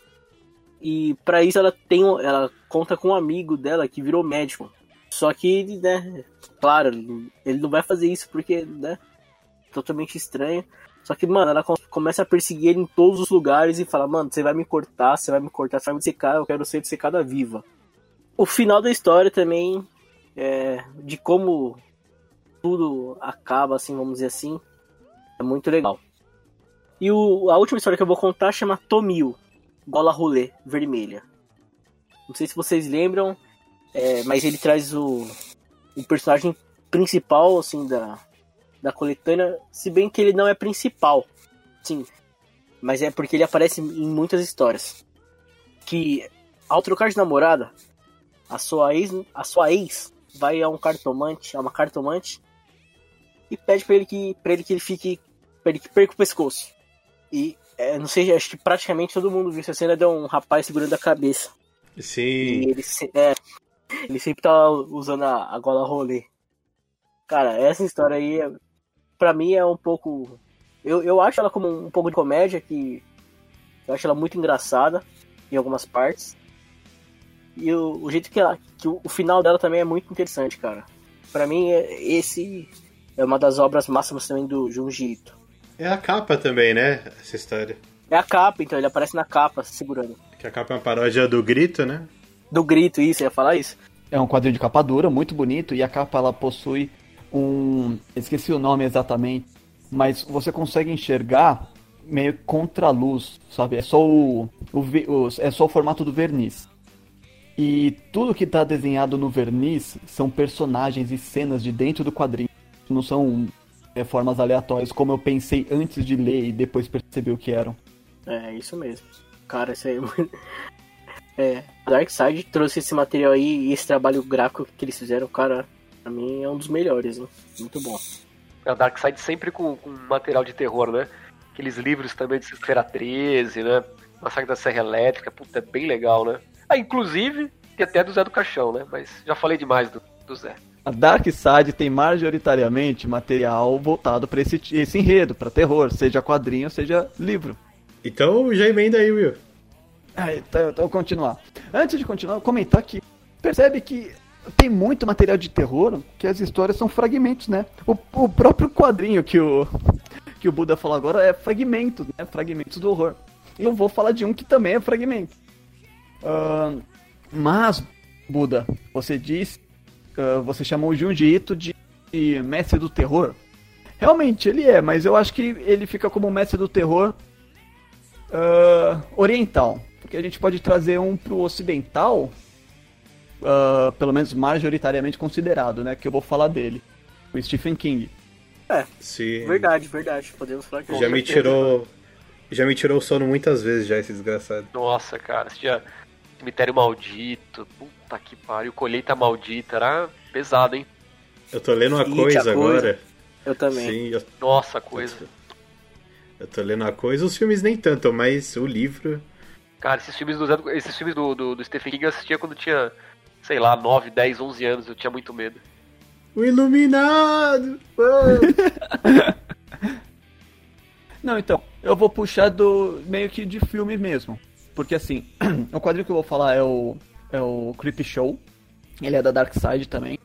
E para isso ela tem, ela conta com um amigo dela que virou médico. Só que, né, claro, ele não vai fazer isso porque, né, totalmente estranha. Só que, mano, ela começa a perseguir ele em todos os lugares e fala, mano, você vai me cortar, você vai me cortar, você vai me secar, eu quero ser secada viva. O final da história também, é, de como tudo acaba, assim, vamos dizer assim, é muito legal. E o, a última história que eu vou contar chama Tomil, Bola Rolê Vermelha. Não sei se vocês lembram, é, mas ele traz o, o personagem principal, assim, da, da coletânea, se bem que ele não é principal, sim, mas é porque ele aparece em muitas histórias. Que ao trocar de namorada, a sua ex, a sua ex vai a um cartomante, a uma cartomante e pede para ele que para ele que ele fique para ele que perca o pescoço. E é, não sei, acho que praticamente todo mundo viu essa cena de um rapaz segurando a cabeça. Sim. E ele, é, ele sempre tá usando a, a gola rolê. Cara, essa história aí para mim é um pouco. Eu, eu acho ela como um pouco de comédia, que eu acho ela muito engraçada em algumas partes. E o, o jeito que, ela, que o, o, final dela também é muito interessante, cara. para mim, é, esse é uma das obras máximas também do Junji Ito. É a capa também, né? Essa história. É a capa, então, ele aparece na capa, segurando. Que a capa é uma paródia do Grito, né? Do Grito, isso, ia falar isso. É um quadrinho de capa dura, muito bonito, e a capa ela possui um. Esqueci o nome exatamente, mas você consegue enxergar meio contra a luz, sabe? É só o, o, o, é só o formato do verniz. E tudo que está desenhado no verniz são personagens e cenas de dentro do quadrinho. Não são é, formas aleatórias, como eu pensei antes de ler e depois percebi o que eram. É, isso mesmo. Cara, isso aí é. é Darkseid trouxe esse material aí e esse trabalho gráfico que eles fizeram, cara, Pra mim é um dos melhores, né? Muito bom. É, o Darkseid sempre com, com material de terror, né? Aqueles livros também de Sexta-feira 13, né? Massacre da Serra Elétrica, puta, é bem legal, né? Ah, inclusive, tem até do Zé do Caixão, né? Mas já falei demais do, do Zé. A Dark Side tem majoritariamente material voltado para esse, esse enredo, para terror, seja quadrinho, seja livro. Então já emenda aí, Will. Ah, então, então continuar. Antes de continuar, comentar que percebe que tem muito material de terror que as histórias são fragmentos, né? O, o próprio quadrinho que o, que o Buda falou agora é fragmentos, né? Fragmentos do horror. E eu vou falar de um que também é fragmento. Uh, mas, Buda, você disse, uh, você chamou o Junji Ito de, de mestre do terror. Realmente, ele é, mas eu acho que ele fica como mestre do terror uh, oriental. Porque a gente pode trazer um pro ocidental, uh, pelo menos majoritariamente considerado, né? Que eu vou falar dele. O Stephen King. É, Sim. verdade, verdade. Podemos falar que já me tirou Já me tirou o sono muitas vezes já, esse desgraçado. Nossa, cara, esse dia... Cemitério Maldito, puta que pariu, Colheita Maldita, era pesado, hein? Eu tô lendo uma coisa, coisa, agora. Eu também. Sim, eu... Nossa, coisa. Eu tô lendo uma coisa, os filmes nem tanto, mas o livro. Cara, esses filmes do, esses filmes do, do, do Stephen King eu assistia quando tinha sei lá, 9, 10, 11 anos, eu tinha muito medo. O Iluminado! Não, então, eu vou puxar do meio que de filme mesmo. Porque assim, o quadrinho que eu vou falar é o, é o Creep Show. Ele é da Dark Side também.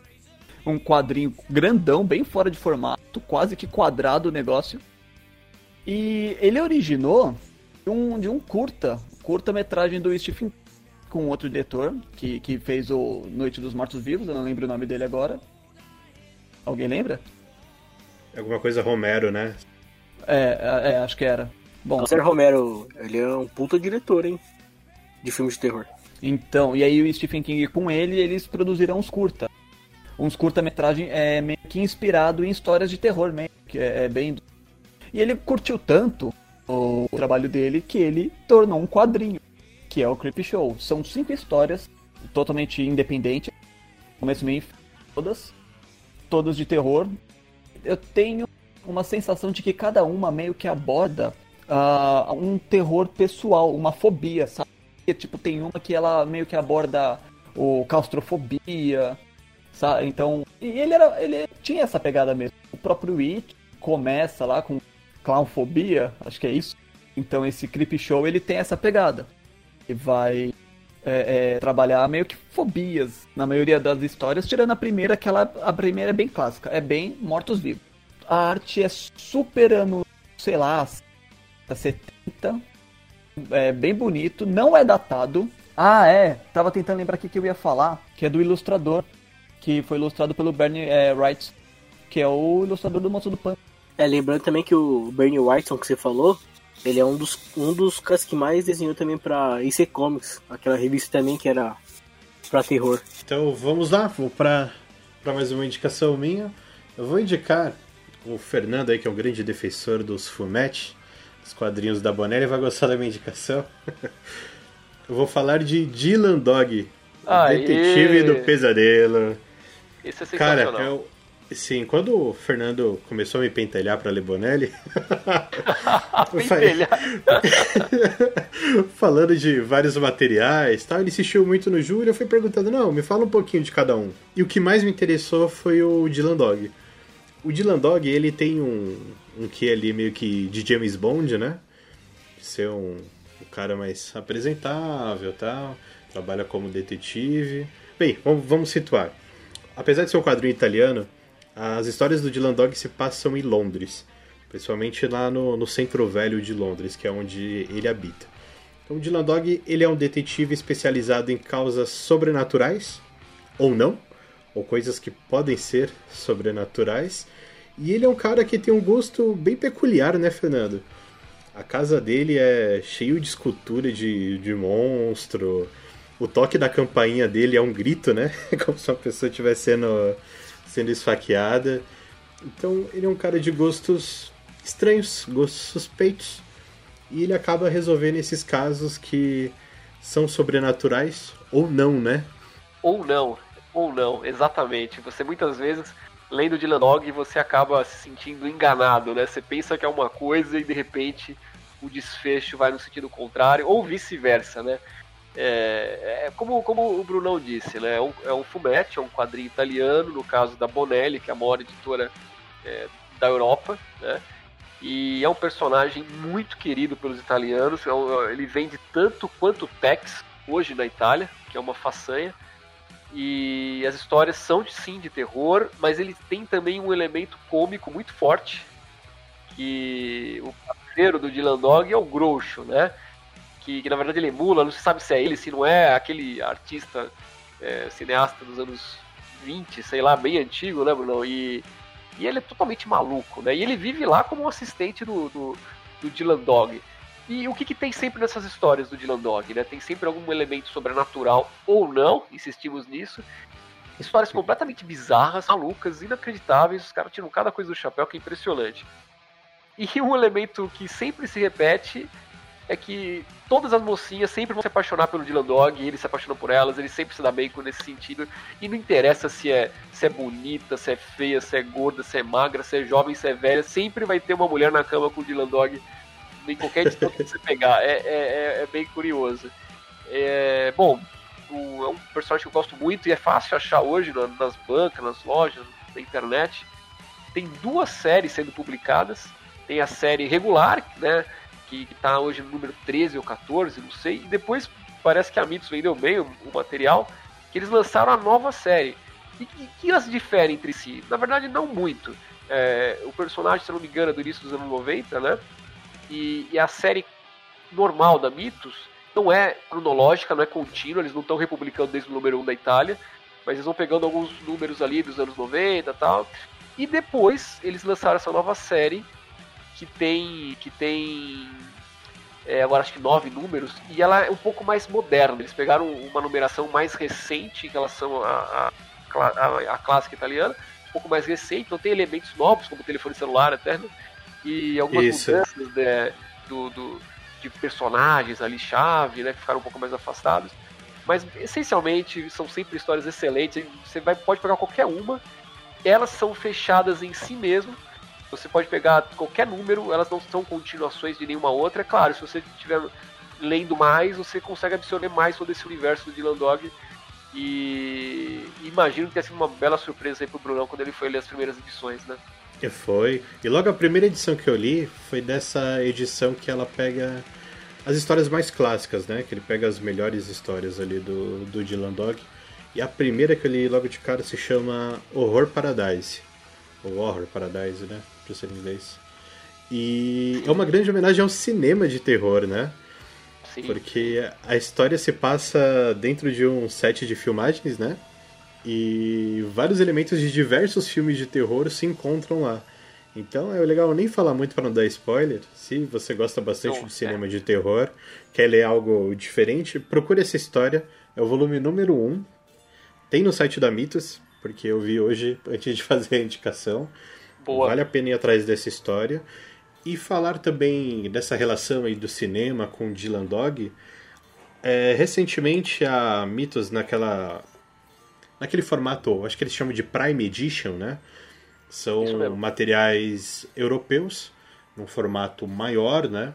Um quadrinho grandão, bem fora de formato, quase que quadrado o negócio. E ele originou de um, de um curta, curta-metragem do Stephen com outro diretor que, que fez o Noite dos Mortos Vivos, eu não lembro o nome dele agora. Alguém lembra? Alguma coisa Romero, né? É, é, é acho que era. Bom, o Romero, ele é um puta diretor, hein? De filmes de terror. Então, e aí o Stephen King com ele, eles produziram uns curta. Uns curta-metragem é, meio que inspirado em histórias de terror mesmo, que é, é bem... E ele curtiu tanto o trabalho dele que ele tornou um quadrinho que é o Creep Show. São cinco histórias totalmente independentes, começo, meio todas, todas de terror. Eu tenho uma sensação de que cada uma meio que aborda uh, um terror pessoal, uma fobia, sabe? Tipo, tem uma que ela meio que aborda o claustrofobia, sabe? Então, e ele era, ele tinha essa pegada mesmo. O próprio It começa lá com clownfobia, acho que é isso. Então esse Creep Show ele tem essa pegada que vai é, é, trabalhar meio que fobias na maioria das histórias, tirando a primeira, que ela, a primeira é bem clássica, é bem mortos-vivos. a arte é super ano, sei lá, 70. É bem bonito, não é datado. Ah, é, tava tentando lembrar o que, que eu ia falar, que é do ilustrador, que foi ilustrado pelo Bernie é, Wright, que é o ilustrador do Monstro do Pântano. É, lembrando também que o Bernie Wrightson que você falou, ele é um dos, um dos caras que mais desenhou também pra IC Comics, aquela revista também que era pra terror. Então vamos lá, vou pra, pra mais uma indicação minha. Eu vou indicar o Fernando aí, que é um grande defensor dos Fumetti, dos quadrinhos da Bonelli, vai gostar da minha indicação. Eu vou falar de Dylan Dog, detetive do pesadelo. Esse é Cara, eu, sim, quando o Fernando começou a me pentelhar pra ler Bonelli, eu falei- Pentelhar. falando de vários materiais tal, ele insistiu muito no Júlio, eu fui perguntando, não, me fala um pouquinho de cada um. E o que mais me interessou foi o Dylan Dog. O Dylan Dog, ele tem um, um que ali meio que de James Bond, né? Ser um, um cara mais apresentável tal, trabalha como detetive. Bem, vamos, vamos situar. Apesar de ser um quadrinho italiano, as histórias do Dylan Dog se passam em Londres. Principalmente lá no, no centro velho de Londres, que é onde ele habita. Então, o Dylan Dog ele é um detetive especializado em causas sobrenaturais, ou não, ou coisas que podem ser sobrenaturais. E ele é um cara que tem um gosto bem peculiar, né, Fernando? A casa dele é cheio de escultura de, de monstro. O toque da campainha dele é um grito, né? Como se uma pessoa estivesse sendo, sendo esfaqueada. Então, ele é um cara de gostos estranhos, gostos suspeitos. E ele acaba resolvendo esses casos que são sobrenaturais ou não, né? Ou não, ou não, exatamente. Você muitas vezes, lendo Dylan Dog, você acaba se sentindo enganado, né? Você pensa que é uma coisa e de repente o desfecho vai no sentido contrário, ou vice-versa, né? É, é como, como o Brunão disse, né? É um, é um fumetti, é um quadrinho italiano, no caso da Bonelli, que é a maior editora é, da Europa, né? E é um personagem muito querido pelos italianos. é Ele vende tanto quanto Tex hoje na Itália, que é uma façanha. E as histórias são sim de terror, mas ele tem também um elemento cômico muito forte. Que o parceiro do Dylan Dog é o Groucho, né? Que, que na verdade ele emula, não se sabe se é ele, se não é aquele artista é, cineasta dos anos 20, sei lá, bem antigo, né, Bruno? E, e ele é totalmente maluco, né? E ele vive lá como assistente do, do, do Dylan Dog. E o que, que tem sempre nessas histórias do Dylan Dog, né? Tem sempre algum elemento sobrenatural ou não, insistimos nisso. Histórias completamente bizarras, malucas, inacreditáveis. Os caras tiram cada coisa do chapéu que é impressionante. E um elemento que sempre se repete é que todas as mocinhas sempre vão se apaixonar pelo Dylan Dog, e ele se apaixona por elas, ele sempre se dá bem com nesse sentido. E não interessa se é, se é bonita, se é feia, se é gorda, se é magra, se é jovem, se é velha, sempre vai ter uma mulher na cama com o Dylan Dog em qualquer edição que você pegar. É, é, é- é bem curioso. É, bom, o- é um personagem que eu gosto muito e é fácil achar hoje na- nas bancas, nas lojas, na internet. Tem duas séries sendo publicadas. Tem a série regular, né? Que, que tá hoje no número 13 ou 14, não sei. E depois parece que a Mitos vendeu bem o, o material. Que eles lançaram a nova série. E que, que elas diferem entre si? Na verdade, não muito. É, o personagem, se não me engano, é do início dos anos 90, né? E, e a série normal da Mitos não é cronológica, não é contínua, eles não estão republicando desde o número 1 da Itália, mas eles vão pegando alguns números ali dos anos 90 e tal. E depois eles lançaram essa nova série que tem. que tem. é, agora acho que nove números, e ela é um pouco mais moderna. Eles pegaram uma numeração mais recente em relação à à- à clássica italiana, um pouco mais recente, então tem elementos novos, como telefone celular até, né? E algumas Isso. mudanças né, do, do- de personagens ali, chave, né, que ficaram um pouco mais afastados. Mas essencialmente são sempre histórias excelentes. Você vai, pode pegar qualquer uma, elas são fechadas em si mesmo. Você pode pegar qualquer número, elas não são continuações de nenhuma outra. É claro, se você estiver lendo mais, você consegue absorver mais todo esse universo do Dylan Dog. E imagino que tenha sido uma bela surpresa aí pro Brunão quando ele foi ler as primeiras edições, né? E foi. E logo a primeira edição que eu li foi dessa edição que ela pega as histórias mais clássicas, né? Que ele pega as melhores histórias ali do, do Dylan Dog. E a primeira que eu li logo de cara se chama Horror Paradise. Ou Horror Paradise, né? Pra ser em inglês. E é uma grande homenagem ao cinema de terror, né? Sim. Porque a história se passa dentro de um set de filmagens, né? E vários elementos de diversos filmes de terror se encontram lá. Então é legal nem falar muito para não dar spoiler. Se você gosta bastante de cinema de terror, quer ler algo diferente, procure essa história. É o volume número 1. Um. Tem no site da Mitos, porque eu vi hoje antes de fazer a indicação. Boa. Vale a pena ir atrás dessa história. E falar também dessa relação aí do cinema com Dylan Dog. É, recentemente a Mitos naquela naquele formato, acho que eles chamam de Prime Edition, né? São materiais europeus, num formato maior, né?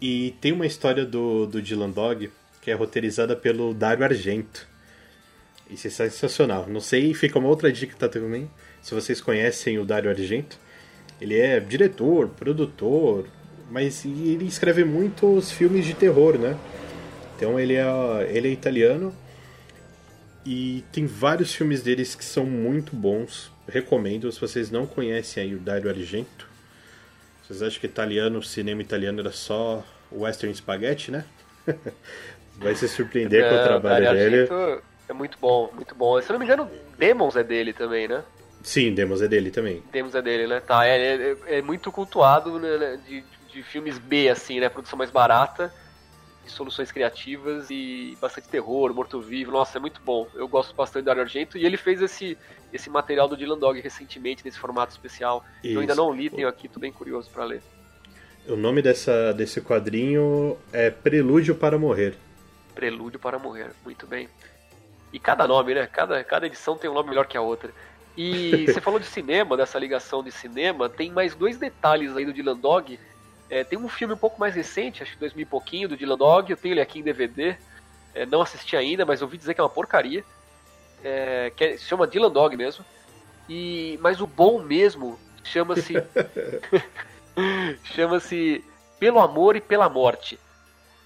E tem uma história do, do Dylan Dog que é roteirizada pelo Dario Argento. Isso é sensacional. Não sei, fica uma outra dica tá também. Se vocês conhecem o Dario Argento, ele é diretor, produtor, mas ele escreve muitos filmes de terror, né? Então ele é, ele é italiano e tem vários filmes deles que são muito bons. Recomendo, se vocês não conhecem aí o Dario Argento. Vocês acham que italiano, cinema italiano era só western spaghetti, né? Vai se surpreender com o trabalho dele. Argento É muito bom, muito bom. Se eu não me engano, Demons é dele também, né? Sim, Demos é dele também. Demons é dele, né? Tá, é, é, é muito cultuado né, de, de filmes B, assim, né? Produção mais barata, soluções criativas e bastante terror, morto-vivo. Nossa, é muito bom. Eu gosto bastante do Dario Argento. E ele fez esse, esse material do Dylan Dog recentemente, nesse formato especial. Eu ainda Isso. não li, tenho aqui, tô bem curioso pra ler. O nome dessa, desse quadrinho é Prelúdio para Morrer. Prelúdio para Morrer, muito bem. E cada nome, né? Cada, cada edição tem um nome melhor que a outra. E você falou de cinema, dessa ligação de cinema, tem mais dois detalhes aí do Dylan Dog. É, tem um filme um pouco mais recente, acho que 2000 e pouquinho, do Dylan Dog, eu tenho ele aqui em DVD. É, não assisti ainda, mas ouvi dizer que é uma porcaria. É, que é- se chama Dylan Dog mesmo. E, mas o bom mesmo chama-se. chama-se Pelo Amor e pela Morte.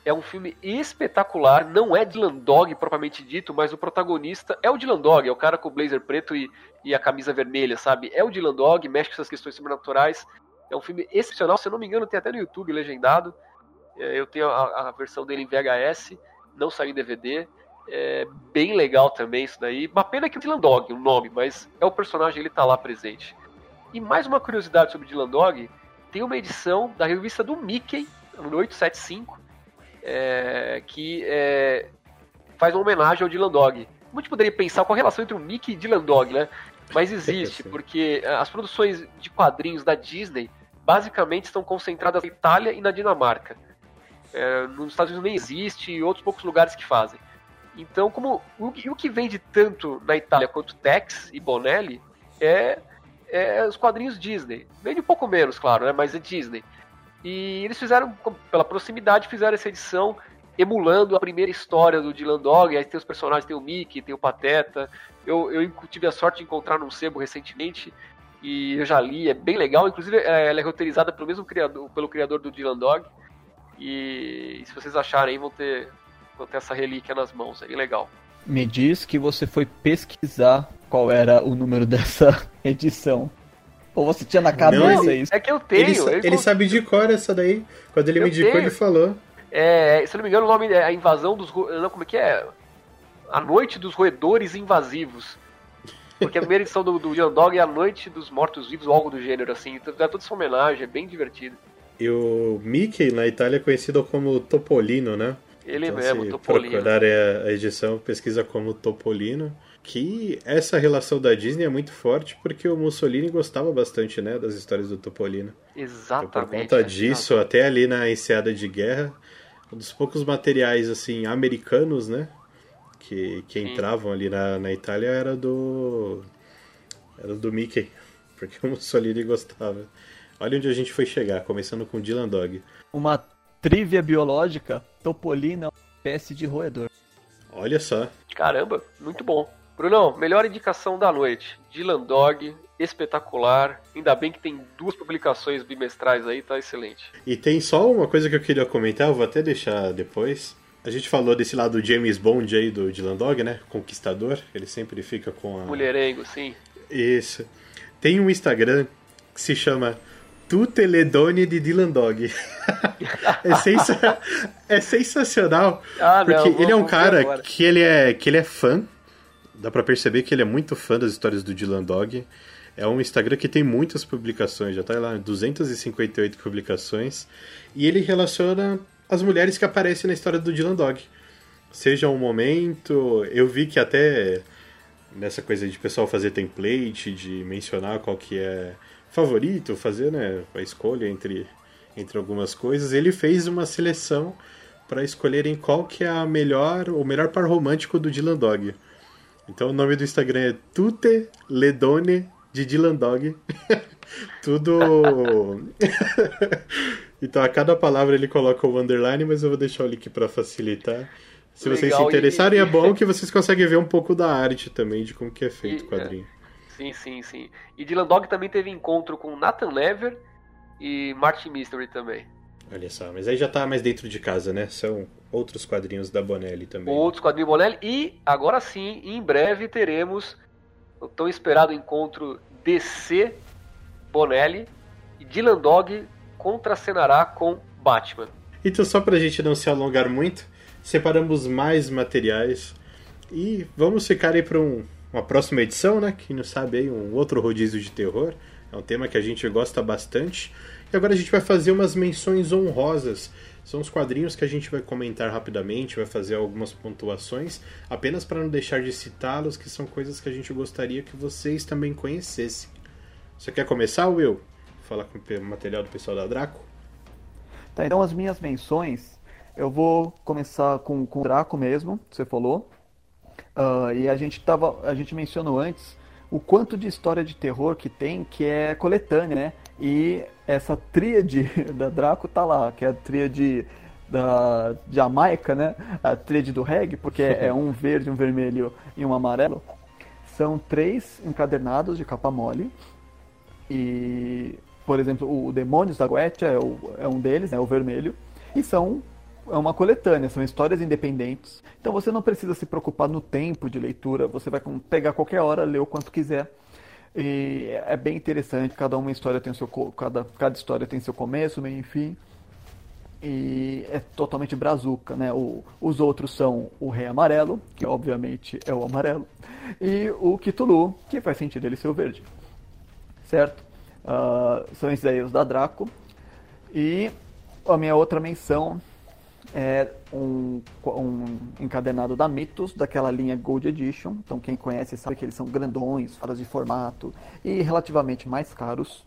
É um filme espetacular, não é Dylan Dog propriamente dito, mas o protagonista é o Dylan Dog, é o cara com o blazer preto e, e a camisa vermelha, sabe? É o Dylan Dog, mexe com essas questões sobrenaturais. É um filme excepcional, se eu não me engano, tem até no YouTube legendado. É, eu tenho a, a versão dele em VHS, não saiu em DVD. É bem legal também isso daí. Uma pena que é o Dylan Dog, o nome, mas é o personagem, ele tá lá presente. E mais uma curiosidade sobre Dylan Dog, tem uma edição da revista do Mickey, no 875, é, que é, faz uma homenagem ao Dylan Dog. Gente poderia pensar qual a relação entre o Mickey e Dylan Dog, né? Mas existe, porque eh, as produções de quadrinhos da Disney basicamente estão concentradas na Itália e na Dinamarca. É, nos Estados Unidos nem existe e outros poucos lugares que fazem. Então, como o, que- o que vende tanto na Itália quanto Tex e Bonelli é, é os quadrinhos Disney. Vende um pouco menos, claro, né? mas é Disney. E eles fizeram, pela proximidade, fizeram essa edição emulando a primeira história do Dylan Dog. Aí tem os personagens, tem o Mickey, tem o Pateta. Eu, eu tive a sorte de encontrar num sebo recentemente e eu já li, é bem legal. Inclusive, é, ela é roteirizada pelo mesmo criador, pelo criador do Dylan Dog. E se vocês acharem, vão ter, vão ter essa relíquia nas mãos. É bem legal. Me diz que você foi pesquisar qual era o número dessa edição. Ou você tinha na cabeça Não, isso? É que eu tenho. Ele, ele encont- sabe de cor essa daí. Quando ele Eu me indicou, tenho. ele falou. É, se eu não me engano, o nome é a invasão dos. Não, como é que é? A Noite dos Roedores Invasivos. Porque a primeira edição do, do Dylan Dog é a Noite dos Mortos-Vivos ou algo do gênero, assim. Então dá toda essa homenagem, é bem divertido. E o Mickey na Itália é conhecido como Topolino, né? Ele Então, mesmo, se Topolino. procurarem a, a edição, pesquisa como Topolino. Que essa relação da Disney é muito forte porque o Mussolini gostava bastante, né, das histórias do Topolino. Então, Exatamente. por conta é, disso, até ali na Enseada de Guerra, um dos poucos materiais assim americanos, né, que, que entravam ali na, na Itália era do era do Mickey, porque o Mussolini gostava. Olha onde a gente foi chegar, começando com Dylan Dog. Uma trivia biológica, Topolino é uma espécie de roedor. Olha só. Caramba, muito bom. Brunão, melhor indicação da noite. Dylan Dog, espetacular. Ainda bem que tem duas publicações bimestrais aí, tá excelente. E tem só uma coisa que eu queria comentar, eu vou até deixar depois. A gente falou desse lado James Bond aí do Dylan Dog, né? Conquistador. Ele sempre fica com a. Mulherengo, sim. Isso. tem um Instagram que se chama Tuteledone de Dylan Dog. é, sensa... é, sensacional. Ah, porque não, ele é um cara que ele é, que ele é fã. Dá pra perceber que ele é muito fã das histórias do Dylan Dog. É um Instagram que tem muitas publicações, já tá lá 258 publicações. E ele relaciona as mulheres que aparecem na história do Dylan Dog. Seja um momento. Eu vi que até nessa coisa de pessoal fazer template, de mencionar qual que é favorito, fazer né, a escolha entre, entre algumas coisas, ele fez uma seleção para escolherem qual que é a melhor, o melhor par romântico do Dylan Dog. Então o nome do Instagram é Tute Ledone de Dylan Dog. Tudo. Então a cada palavra ele coloca o underline, mas eu vou deixar o link para facilitar. Se Legal. vocês se interessarem, e... é bom que vocês conseguem ver um pouco da arte também, de como que é feito e, o quadrinho. É. Sim, sim, sim. E Dylan Dog também teve encontro com Nathan Lever e Martin Mystery também. Olha só, mas aí já tá mais dentro de casa, né? São outros quadrinhos da Bonelli também. Outros quadrinhos Bonelli. E agora sim, em breve teremos o tão esperado encontro DC Bonelli e Dylan Dog contracenará com Batman. Então, só pra gente não se alongar muito, separamos mais materiais e vamos ficar aí para um uma próxima edição, né? Quem não sabe aí, um outro rodízio de terror. É um tema que a gente gosta bastante. E agora a gente vai fazer umas menções honrosas. São os quadrinhos que a gente vai comentar rapidamente, vai fazer algumas pontuações, apenas para não deixar de citá-los, que são coisas que a gente gostaria que vocês também conhecessem. Você quer começar, Will? Falar com o material do pessoal da Draco? Tá, então as minhas menções, eu vou começar com, com o Draco mesmo, que você falou. Uh, e a gente, tava, a gente mencionou antes o quanto de história de terror que tem, que é coletânea, né? E essa tríade da Draco tá lá, que é a tríade da Jamaica, né? A tríade do reggae, porque é um verde, um vermelho e um amarelo. São três encadernados de capa mole. E, por exemplo, o Demônios da Goetia é, o, é um deles, né? o vermelho. E são é uma coletânea, são histórias independentes. Então você não precisa se preocupar no tempo de leitura, você vai pegar qualquer hora, ler o quanto quiser. E é bem interessante, cada uma história tem seu cada, cada história tem seu começo, meio e fim. E é totalmente brazuca, né? O, os outros são o Rei Amarelo, que obviamente é o amarelo, e o Kitulu, que faz sentido ele ser o verde. Certo? Uh, são esses aí os da Draco. E a minha outra menção é um, um encadernado da Mitos, daquela linha Gold Edition. Então, quem conhece sabe que eles são grandões, faras de formato e relativamente mais caros.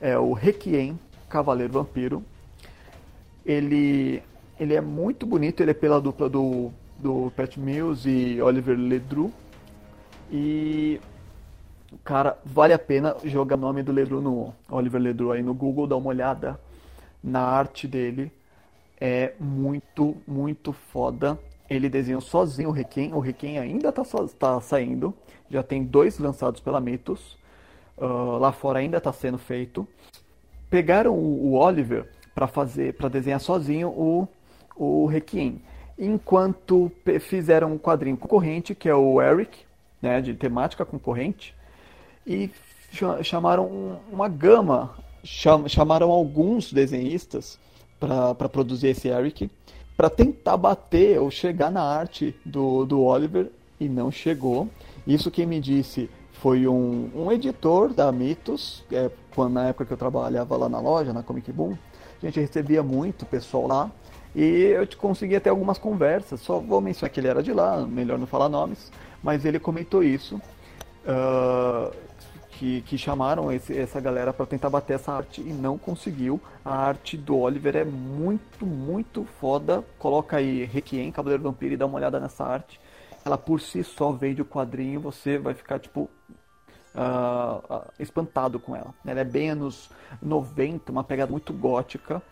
É o Requiem Cavaleiro Vampiro. Ele, ele é muito bonito, ele é pela dupla do, do Pat Mills e Oliver Ledru. E, cara, vale a pena jogar o nome do Ledru no Oliver Ledru aí no Google, dar uma olhada na arte dele é muito, muito foda. Ele desenhou sozinho o Requiem. O Requiem ainda está tá saindo. Já tem dois lançados pela Mythos. Uh, lá fora ainda está sendo feito. Pegaram o, o Oliver para fazer, para desenhar sozinho o, o Requiem. Enquanto fizeram um quadrinho concorrente, que é o Eric, né, de temática concorrente, e chamaram uma gama, chamaram alguns desenhistas para produzir esse Eric, para tentar bater ou chegar na arte do, do Oliver e não chegou. Isso quem me disse foi um, um editor da Mitos, é, quando, na época que eu trabalhava lá na loja, na Comic Boom, a gente recebia muito pessoal lá e eu consegui até algumas conversas. Só vou mencionar que ele era de lá, melhor não falar nomes, mas ele comentou isso. Uh, que, que chamaram esse, essa galera para tentar bater essa arte e não conseguiu. A arte do Oliver é muito, muito foda. Coloca aí Requiem, Cavaleiro Vampiro e dá uma olhada nessa arte. Ela por si só veio do quadrinho, você vai ficar tipo uh, espantado com ela. Ela é bem anos 90, uma pegada muito gótica,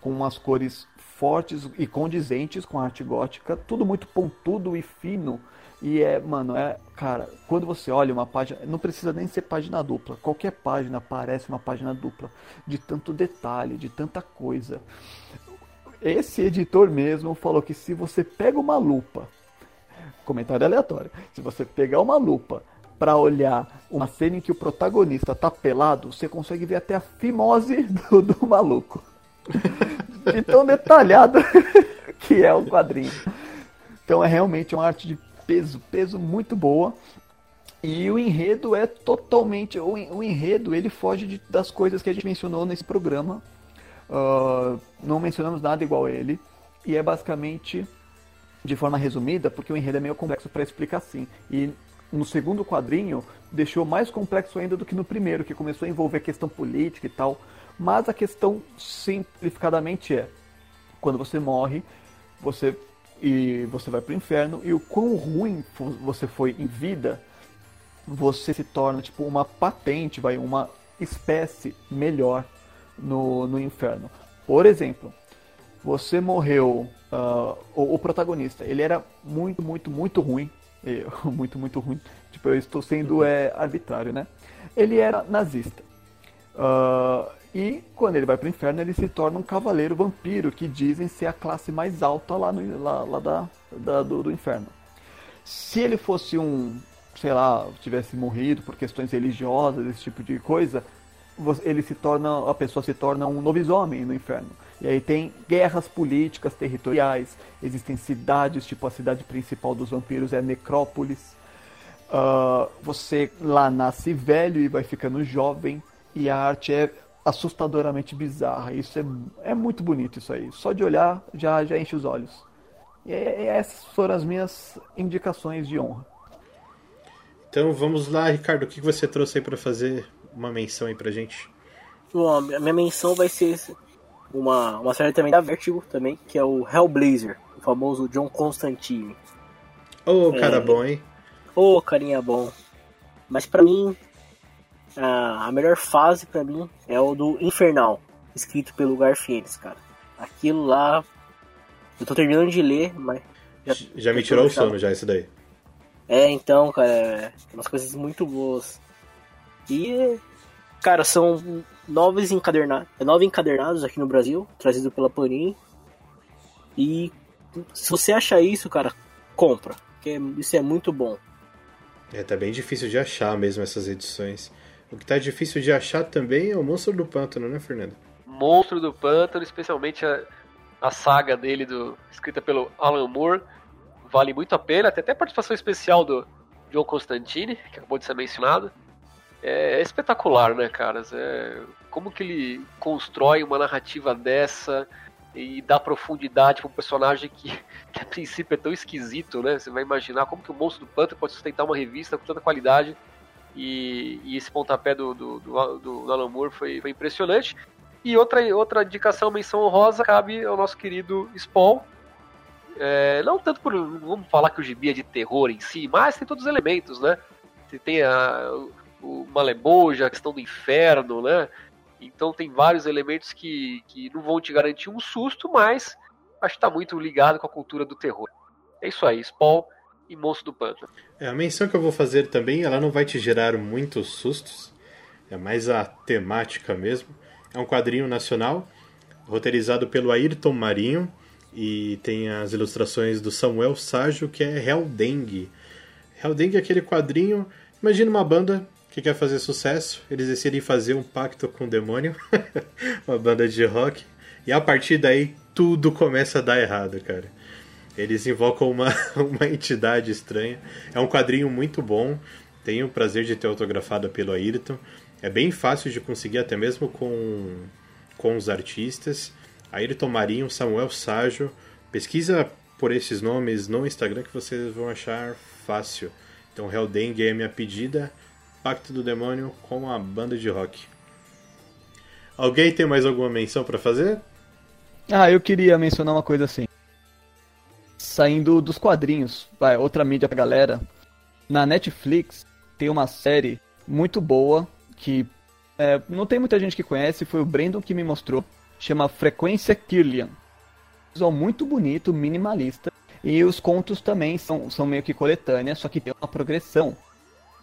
com umas cores fortes e condizentes com a arte gótica, tudo muito pontudo e fino e é, mano, é, cara, quando você olha uma página, não precisa nem ser página dupla. Qualquer página parece uma página dupla, de tanto detalhe, de tanta coisa. Esse editor mesmo falou que se você pega uma lupa, comentário aleatório, se você pegar uma lupa, para olhar uma cena em que o protagonista tá pelado, você consegue ver até a fimose do, do maluco. De tão detalhado que é o quadrinho. Então é realmente uma arte de peso, peso muito boa. E o enredo é totalmente. O, enredo ele foge de, das coisas que a gente mencionou nesse programa. Uh, não mencionamos nada igual a ele. E é basicamente de forma resumida, porque o enredo é meio complexo para explicar assim. E no segundo quadrinho deixou mais complexo ainda do que no primeiro, que começou a envolver a questão política e tal. Mas a questão simplificadamente é: quando você morre, você e você vai para o inferno e o quão ruim você foi em vida, você se torna tipo uma patente, vai uma espécie melhor no, no inferno. Por exemplo, você morreu, uh, o, o, protagonista, ele era muito, muito, muito ruim, muito, muito ruim. Tipo, eu estou sendo é, arbitrário, né? Ele era nazista. Uh, e quando ele vai para o inferno, ele se torna um cavaleiro vampiro, que dizem ser a classe mais alta lá, no, lá, lá da, da do, do, inferno. Se ele fosse um, sei lá, tivesse morrido por questões religiosas, esse tipo de coisa, ele se torna, a pessoa se torna um lobisomem no inferno. E aí tem guerras políticas territoriais, existem cidades, tipo a cidade principal dos vampiros é Necrópolis. Uh, você lá nasce velho e vai ficando jovem, e a arte é assustadoramente bizarra. Isso é, é muito bonito isso aí. Só de olhar já, já enche os olhos. E, e essas foram as minhas indicações de honra. Então vamos lá, Ricardo, o que você trouxe aí para fazer uma menção aí pra gente? Bom, a minha menção vai ser uma, uma série também da Vertigo também, que é o Hellblazer, o famoso John Constantine. Ô, oh, cara é... bom, hein? Ô, oh, carinha bom. Mas para mim, a, a melhor fase para mim é o do Infernal, escrito pelo Garfienes, cara. Aquilo lá, eu tô terminando de ler, mas já, já me tirou o sono já isso daí. É, então, cara, é umas coisas muito boas. E, cara, são novos encadernados, nove encadernados aqui no Brasil, trazido pela Panini. E se você acha isso, cara, compra, porque isso é muito bom. É, tá bem difícil de achar mesmo essas edições. O que tá difícil de achar também é o Monstro do Pântano, né, Fernando? Monstro do Pântano, especialmente a, a saga dele, do, escrita pelo Alan Moore, vale muito a pena. Tem até participação especial do John Constantine, que acabou de ser mencionado. É, é espetacular, né, caras? É, como que ele constrói uma narrativa dessa e dá profundidade para um personagem que, que a princípio é tão esquisito, né? Você vai imaginar como que o Monstro do Pântano pode sustentar uma revista com tanta qualidade e, e esse pontapé do, do, do, do Alan Moore foi, foi impressionante. E outra, outra indicação, menção honrosa, cabe ao nosso querido Spawn. É, não tanto por. Vamos falar que o gibi é de terror em si, mas tem todos os elementos, né? Você tem a, o Maleboja, a questão do inferno, né? Então tem vários elementos que, que não vão te garantir um susto, mas acho que está muito ligado com a cultura do terror. É isso aí, Spawn e Monstro do Pântano. É, a menção que eu vou fazer também, ela não vai te gerar muitos sustos, é mais a temática mesmo. É um quadrinho nacional, roteirizado pelo Ayrton Marinho, e tem as ilustrações do Samuel Ságio, que é Helldengue. Helldengue é aquele quadrinho, imagina uma banda que quer fazer sucesso, eles decidem fazer um pacto com o demônio, uma banda de rock, e a partir daí tudo começa a dar errado, cara. Eles invocam uma, uma entidade estranha. É um quadrinho muito bom. Tenho o prazer de ter autografado pelo Ayrton. É bem fácil de conseguir, até mesmo com, com os artistas. Ayrton Marinho, Samuel Ságio. Pesquisa por esses nomes no Instagram que vocês vão achar fácil. Então, Helldengue é minha pedida. Pacto do Demônio com a banda de rock. Alguém tem mais alguma menção para fazer? Ah, eu queria mencionar uma coisa assim saindo dos quadrinhos, vai, outra mídia pra galera. Na Netflix tem uma série muito boa que é, não tem muita gente que conhece, foi o Brandon que me mostrou. Chama Frequência Kirlian. Visual muito bonito, minimalista. E os contos também são, são meio que coletâneas, só que tem uma progressão.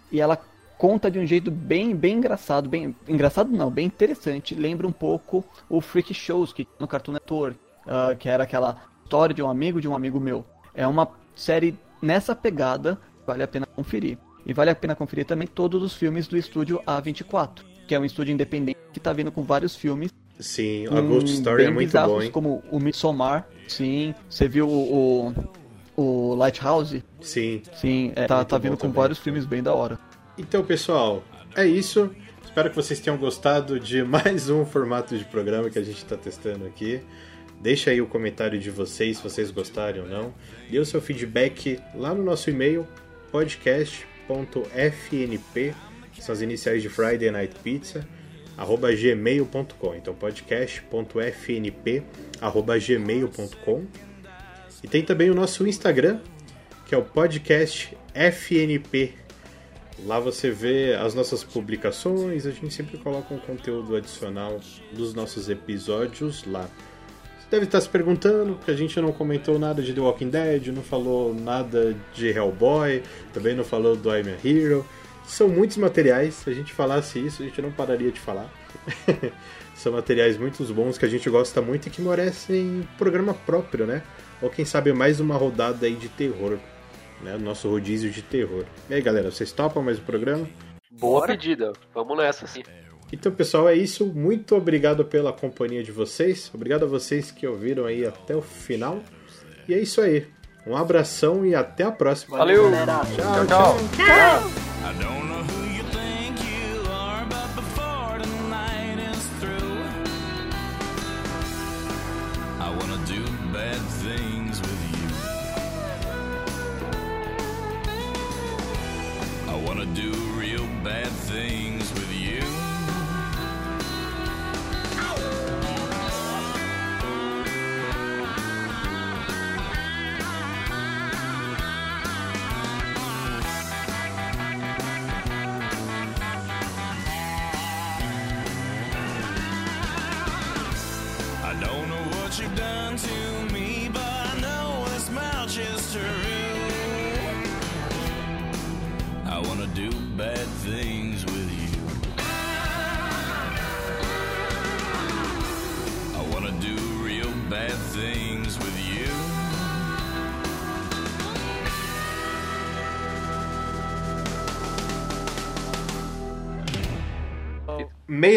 E ela conta de um jeito bem, bem engraçado, bem engraçado não, bem interessante. Lembra um pouco o Freak Shows que no Cartoon Network, uh, que era aquela história de um amigo de um amigo meu. É uma série nessa pegada, vale a pena conferir. E vale a pena conferir também todos os filmes do estúdio A24, que é um estúdio independente que tá vindo com vários filmes. Sim, a Ghost Story é muito bom, hein? como o Midsommar, sim. Você viu o, o, o Lighthouse? Sim. Sim, é, tá, tá vindo com também. vários filmes bem da hora. Então, pessoal, é isso. Espero que vocês tenham gostado de mais um formato de programa que a gente está testando aqui. Deixa aí o comentário de vocês, se vocês gostarem ou não. Dê o seu feedback lá no nosso e-mail, podcast.fnp, são as iniciais de Friday Night Pizza, arroba gmail.com. Então, podcast.fnp, arroba gmail.com. E tem também o nosso Instagram, que é o podcast FNP Lá você vê as nossas publicações, a gente sempre coloca um conteúdo adicional dos nossos episódios lá. Deve estar se perguntando que a gente não comentou nada de The Walking Dead, não falou nada de Hellboy, também não falou do I'm a Hero. São muitos materiais, se a gente falasse isso, a gente não pararia de falar. São materiais muito bons que a gente gosta muito e que merecem programa próprio, né? Ou quem sabe mais uma rodada aí de terror né, o nosso rodízio de terror. E aí, galera, vocês topam mais o programa? Boa Bora? pedida, vamos nessa, sim. Então, pessoal, é isso. Muito obrigado pela companhia de vocês. Obrigado a vocês que ouviram aí até o final. E é isso aí. Um abração e até a próxima. Valeu, galera. tchau. tchau. tchau. tchau.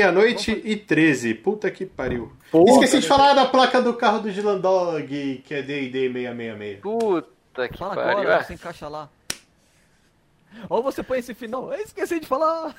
Meia-noite e 13. Puta que pariu. Porra, Esqueci de falar da placa do carro do Gilandog, que é DD 666. Puta que Fala pariu. Agora, é. você encaixa lá. Ou você põe esse final. Eu esqueci de falar.